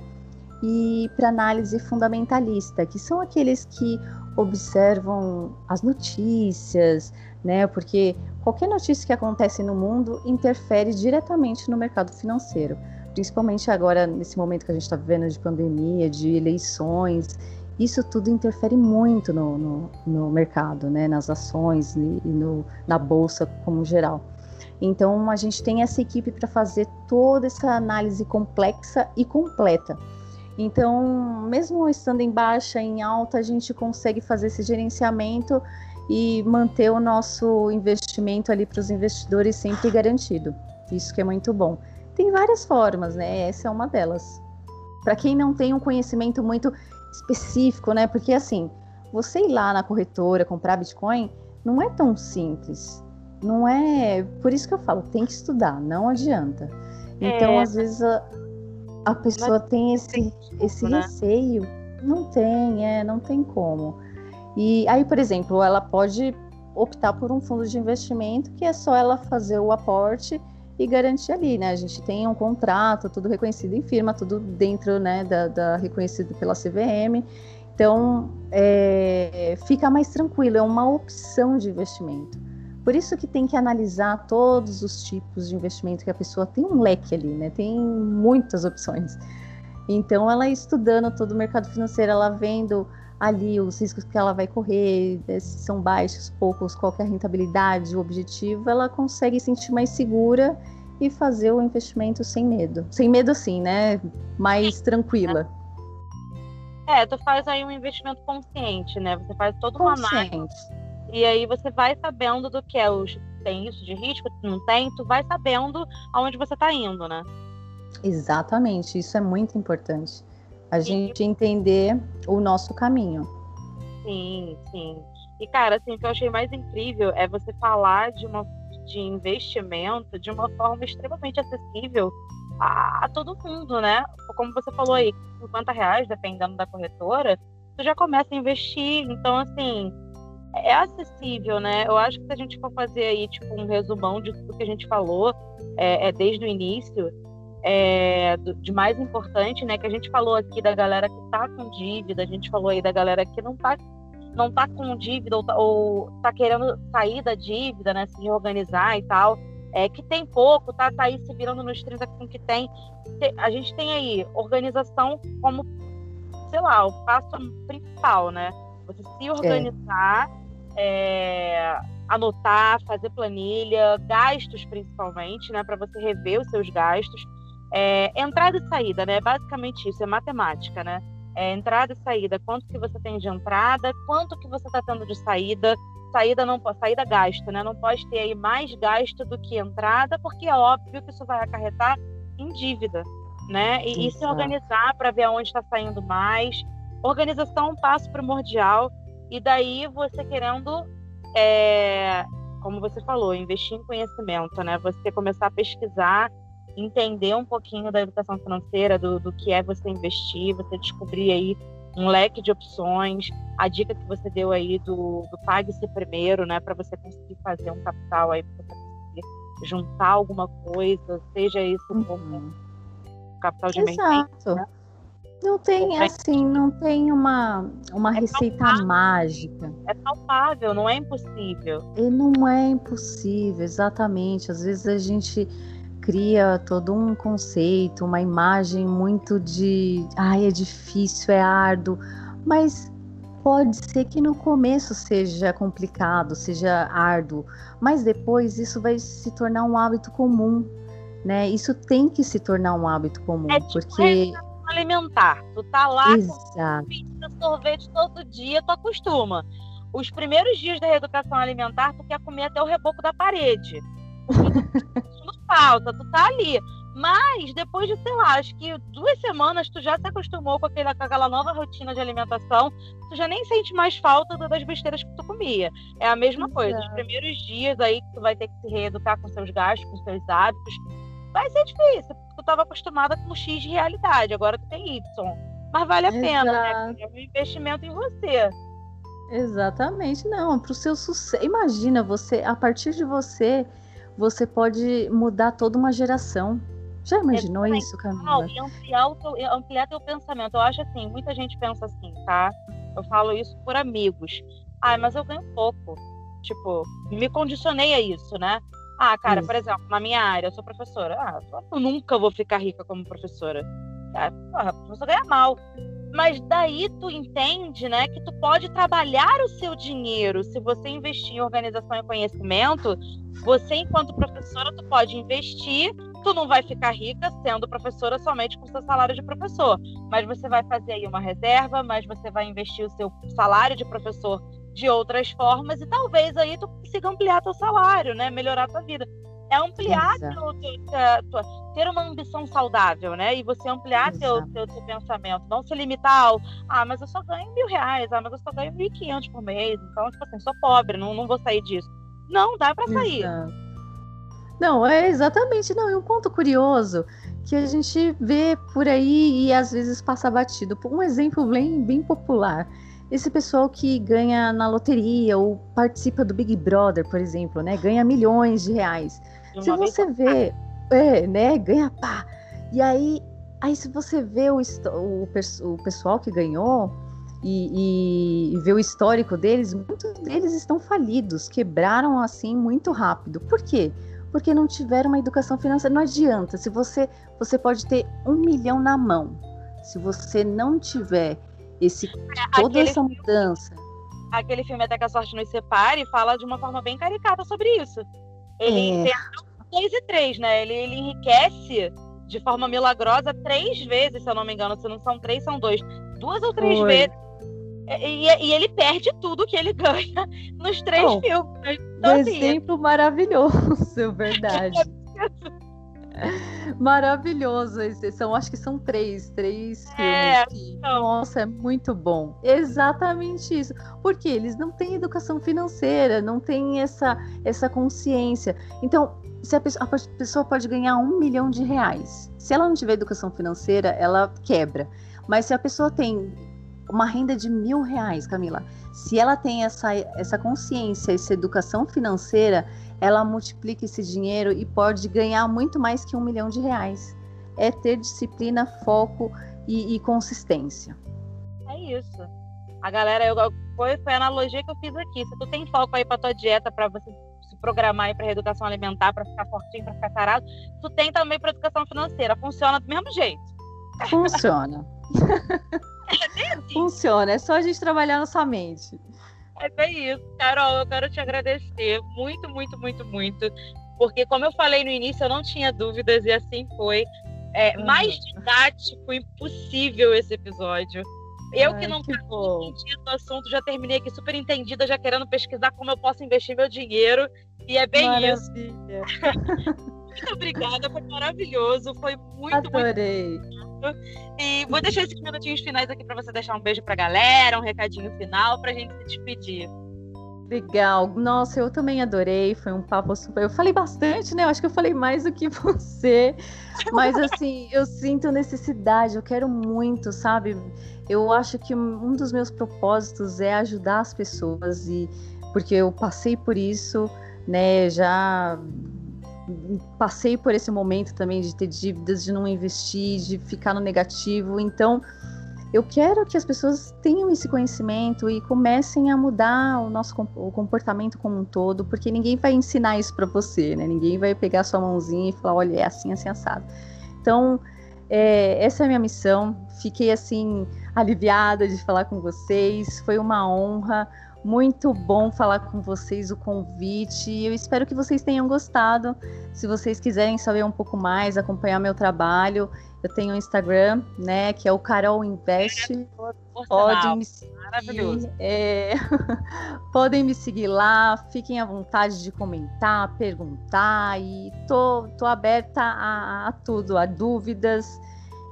S3: e para análise fundamentalista, que são aqueles que observam as notícias, né? Porque qualquer notícia que acontece no mundo interfere diretamente no mercado financeiro principalmente agora nesse momento que a gente está vivendo de pandemia, de eleições, isso tudo interfere muito no, no, no mercado, né, nas ações e, no, na bolsa como geral. Então a gente tem essa equipe para fazer toda essa análise complexa e completa. Então, mesmo estando em baixa, em alta, a gente consegue fazer esse gerenciamento e manter o nosso investimento ali para os investidores sempre garantido. Isso que é muito bom. Tem várias formas, né? Essa é uma delas. Para quem não tem um conhecimento muito específico, né? Porque assim, você ir lá na corretora comprar Bitcoin não é tão simples. Não é. Por isso que eu falo, tem que estudar, não adianta. Então, é. às vezes, a, a pessoa tem esse, esse né? receio. Não tem, é, não tem como. E aí, por exemplo, ela pode optar por um fundo de investimento que é só ela fazer o aporte e garantir ali, né? A gente tem um contrato, tudo reconhecido em firma, tudo dentro, né, da, da reconhecido pela CVM. Então, é, fica mais tranquilo, é uma opção de investimento. Por isso que tem que analisar todos os tipos de investimento que a pessoa tem um leque ali, né? Tem muitas opções. Então, ela estudando todo o mercado financeiro, ela vendo ali os riscos que ela vai correr, né, se são baixos, poucos, qual é a rentabilidade, o objetivo, ela consegue sentir mais segura e fazer o investimento sem medo. Sem medo assim, né? Mais tranquila.
S2: É, tu faz aí um investimento consciente, né? Você faz todo uma análise. E aí você vai sabendo do que é os tem isso de risco, não tem, tu vai sabendo aonde você está indo, né?
S3: Exatamente, isso é muito importante a gente entender o nosso caminho.
S2: Sim, sim. E, cara, assim, o que eu achei mais incrível é você falar de, uma, de investimento de uma forma extremamente acessível a, a todo mundo, né? Como você falou aí, 50 reais, dependendo da corretora, tu já começa a investir. Então, assim, é acessível, né? Eu acho que se a gente for fazer aí, tipo, um resumão de tudo que a gente falou é, é desde o início, é, de mais importante, né? Que a gente falou aqui da galera que está com dívida, a gente falou aí da galera que não está não tá com dívida ou tá, ou tá, querendo sair da dívida, né? Se reorganizar e tal. É, que tem pouco, tá, tá aí se virando nos 30 com que tem. A gente tem aí organização como, sei lá, o passo principal, né? Você se organizar, é. É, anotar, fazer planilha, gastos principalmente, né? Para você rever os seus gastos é, entrada e saída, né? Basicamente isso, é matemática, né? É, entrada e saída, quanto que você tem de entrada, quanto que você está tendo de saída. Saída não saída gasto, né? Não pode ter aí mais gasto do que entrada, porque é óbvio que isso vai acarretar em dívida, né? E, e se organizar para ver aonde está saindo mais. Organização é um passo primordial. E daí você querendo, é, como você falou, investir em conhecimento, né? Você começar a pesquisar entender um pouquinho da educação financeira, do, do que é você investir, você descobrir aí um leque de opções, a dica que você deu aí do, do pague-se primeiro, né, para você conseguir fazer um capital aí, para você conseguir juntar alguma coisa, seja isso uhum. como capital de
S3: emergência. Né? Não tem assim, não tem uma, uma é receita palpável. mágica.
S2: É palpável, não é impossível.
S3: E não é impossível, exatamente. Às vezes a gente cria todo um conceito, uma imagem muito de, ai, é difícil, é árduo, mas pode ser que no começo seja complicado, seja árduo, mas depois isso vai se tornar um hábito comum, né? Isso tem que se tornar um hábito comum, é tipo porque
S2: alimentar. Tu tá lá Exato. com sorvete todo dia, tu acostuma. Os primeiros dias da reeducação alimentar, tu quer comer até o reboco da parede. falta, tu tá ali. Mas depois de, sei lá, acho que duas semanas tu já se acostumou com, aquele, com aquela nova rotina de alimentação, tu já nem sente mais falta das besteiras que tu comia. É a mesma Exato. coisa. Os primeiros dias aí que tu vai ter que se reeducar com seus gastos, com seus hábitos, vai ser difícil, porque tu estava acostumada com X de realidade, agora tu tem Y. Mas vale a Exato. pena, né? É um investimento em você.
S3: Exatamente, não, para o seu sucesso. Imagina você, a partir de você você pode mudar toda uma geração. Já imaginou é isso, Camila?
S2: E ampliar, o teu, ampliar teu pensamento. Eu acho assim, muita gente pensa assim, tá? Eu falo isso por amigos. Ah, mas eu ganho pouco. Tipo, me condicionei a isso, né? Ah, cara, Isso. por exemplo, na minha área, eu sou professora. Ah, eu nunca vou ficar rica como professora. Ah, a professora ganha mal. Mas daí tu entende, né, que tu pode trabalhar o seu dinheiro. Se você investir em organização e conhecimento, você, enquanto professora, tu pode investir. Tu não vai ficar rica sendo professora somente com seu salário de professor, mas você vai fazer aí uma reserva, mas você vai investir o seu salário de professor de outras formas e talvez aí tu consiga ampliar teu salário, né, melhorar tua vida é ampliar teu, teu, ter uma ambição saudável, né? E você ampliar teu, teu, teu, pensamento, não se limitar ao, ah, mas eu só ganho mil reais, ah, mas eu só ganho mil e quinhentos por mês, então, tipo assim, sou pobre, não, não vou sair disso. Não, dá para sair. Exato.
S3: Não, é exatamente, não, e um ponto curioso que a gente vê por aí e às vezes passa batido. Um exemplo bem, bem popular esse pessoal que ganha na loteria ou participa do Big Brother, por exemplo, né? Ganha milhões de reais. Se você vê, é, né? Ganha pá. E aí, aí se você vê o, o, o pessoal que ganhou e, e, e vê o histórico deles, muitos deles estão falidos, quebraram assim muito rápido. Por quê? Porque não tiveram uma educação financeira. Não adianta. Se você você pode ter um milhão na mão, se você não tiver esse é, toda Aquele essa mudança.
S2: Aquele filme Até que a Sorte Nos Separe fala de uma forma bem caricata sobre isso. Ele é. tenta 2 e 3, né? Ele, ele enriquece de forma milagrosa três vezes, se eu não me engano. Se não são três, são dois. Duas ou três Foi. vezes. E, e, ele perde tudo que ele ganha nos três filmes.
S3: Né? Um então, assim, exemplo maravilhoso, é verdade. É maravilhoso. São, acho que são três, três é, filmes. Que, então. nossa, é muito bom. Exatamente isso. Porque eles não têm educação financeira, não têm essa, essa consciência. Então, se a pessoa, a pessoa pode ganhar um milhão de reais. Se ela não tiver educação financeira, ela quebra. Mas se a pessoa tem uma renda de mil reais, Camila, se ela tem essa, essa consciência, essa educação financeira, ela multiplica esse dinheiro e pode ganhar muito mais que um milhão de reais. É ter disciplina, foco e, e consistência.
S2: É isso. A galera, eu, foi, foi a analogia que eu fiz aqui. Se tu tem foco aí para tua dieta, para você programar aí para reeducação alimentar, para ficar fortinho, para ficar sarado, tu tem também para educação financeira. Funciona do mesmo jeito.
S3: Funciona. é. Funciona. É só a gente trabalhar na sua mente.
S2: É bem isso. Carol, eu quero te agradecer muito, muito, muito, muito. Porque, como eu falei no início, eu não tinha dúvidas e assim foi. É, uhum. Mais didático impossível esse episódio. Eu que não que entendi o assunto, já terminei aqui super entendida, já querendo pesquisar como eu posso investir meu dinheiro. E é bem Maravilha. isso. muito obrigada, foi maravilhoso, foi muito,
S3: Adorei.
S2: muito e vou deixar esses minutinhos finais aqui para você deixar um beijo para a galera, um recadinho final para a gente se despedir.
S3: Legal. Nossa, eu também adorei. Foi um papo super. Eu falei bastante, né? Eu acho que eu falei mais do que você. Mas assim, eu sinto necessidade, eu quero muito, sabe? Eu acho que um dos meus propósitos é ajudar as pessoas e porque eu passei por isso, né? Já passei por esse momento também de ter dívidas, de não investir, de ficar no negativo. Então, eu quero que as pessoas tenham esse conhecimento e comecem a mudar o nosso o comportamento como um todo, porque ninguém vai ensinar isso para você, né? Ninguém vai pegar sua mãozinha e falar, olha, é assim, assim, assado. Então, é, essa é a minha missão. Fiquei assim aliviada de falar com vocês. Foi uma honra. Muito bom falar com vocês o convite. Eu espero que vocês tenham gostado. Se vocês quiserem saber um pouco mais, acompanhar meu trabalho, eu tenho um Instagram, né, que é o Carol Invest. Podem me seguir. É... Podem me seguir lá. Fiquem à vontade de comentar, perguntar e tô, tô aberta a, a tudo, a dúvidas.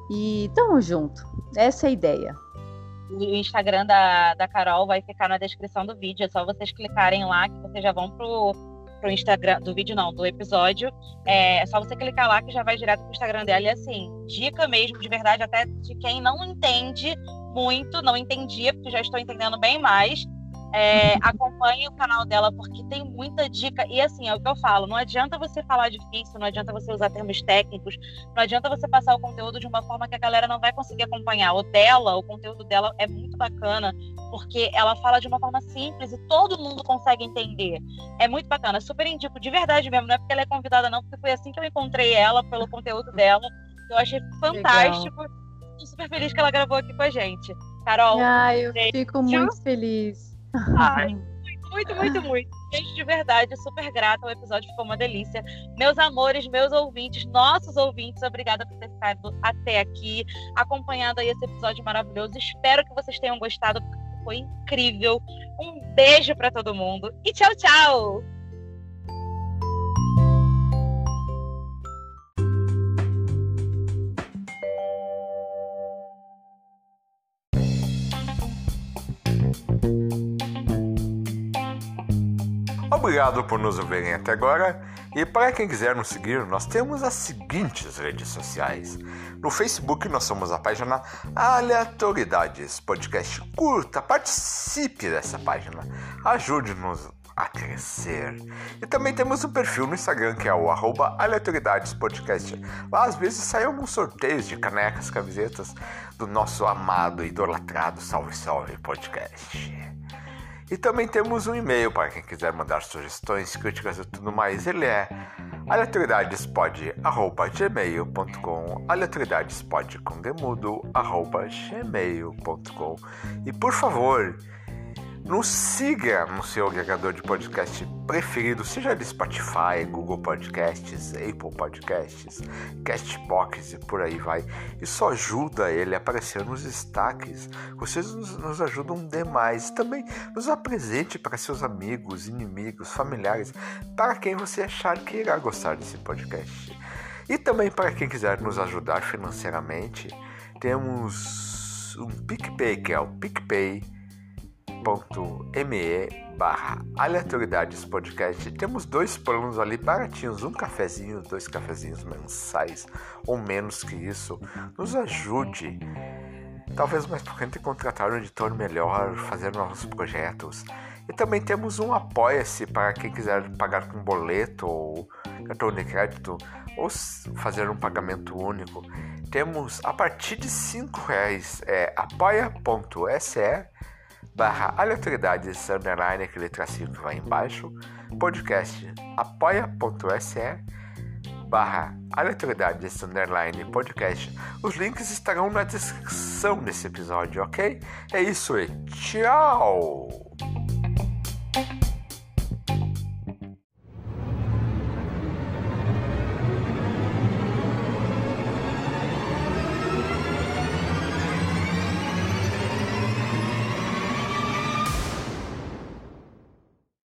S3: E tamo junto. Essa é a ideia
S2: o Instagram da, da Carol vai ficar na descrição do vídeo. É só vocês clicarem lá que vocês já vão pro, pro Instagram do vídeo, não, do episódio. É, é só você clicar lá que já vai direto pro Instagram dela. E assim, dica mesmo, de verdade, até de quem não entende muito, não entendia, porque já estou entendendo bem mais. É, acompanhe o canal dela porque tem muita dica. E assim, é o que eu falo: não adianta você falar difícil, não adianta você usar termos técnicos, não adianta você passar o conteúdo de uma forma que a galera não vai conseguir acompanhar. O dela, o conteúdo dela é muito bacana, porque ela fala de uma forma simples e todo mundo consegue entender. É muito bacana, super indico, de verdade mesmo. Não é porque ela é convidada, não, porque foi assim que eu encontrei ela, pelo conteúdo dela. Eu achei fantástico. Estou super feliz que ela gravou aqui com a gente. Carol.
S3: Ah, eu fico muito feliz.
S2: Ai, muito, muito, muito. Gente, de verdade, super grata. O episódio ficou uma delícia. Meus amores, meus ouvintes, nossos ouvintes, obrigada por ter ficado até aqui, acompanhando aí esse episódio maravilhoso. Espero que vocês tenham gostado, porque foi incrível. Um beijo para todo mundo e tchau, tchau!
S1: Obrigado por nos ouvirem até agora. E para quem quiser nos seguir, nós temos as seguintes redes sociais. No Facebook nós somos a página Aleatoriedades Podcast. Curta, participe dessa página. Ajude-nos a crescer. E também temos um perfil no Instagram que é o arroba Aleatoriedades Podcast. Lá às vezes saem alguns sorteios de canecas, camisetas do nosso amado idolatrado Salve Salve Podcast. E também temos um e-mail para quem quiser mandar sugestões, críticas e tudo mais. Ele é aleatoriedadespod.gmail.com aleatoriedadespod com demudo, arroba gmail.com E por favor, nos siga no seu agregador de podcast preferido, seja ele Spotify, Google Podcasts, Apple Podcasts, Castbox e por aí vai. Isso ajuda ele a aparecer nos destaques. Vocês nos, nos ajudam demais. Também nos apresente para seus amigos, inimigos, familiares, para quem você achar que irá gostar desse podcast. E também para quem quiser nos ajudar financeiramente, temos um PicPay, que é o PicPay me barra aleatoriedades podcast. Temos dois planos ali baratinhos, um cafezinho, dois cafezinhos mensais ou menos que isso. Nos ajude. Talvez mais por frente contratar um editor melhor, fazer novos projetos. E também temos um apoia-se para quem quiser pagar com boleto ou cartão de crédito ou fazer um pagamento único. Temos a partir de cinco reais é apoia.se barra aleatoriedades, underline, aquele tracinho que vai embaixo, podcast apoia.se barra aleatoriedades, underline, podcast. Os links estarão na descrição desse episódio, ok? É isso e tchau!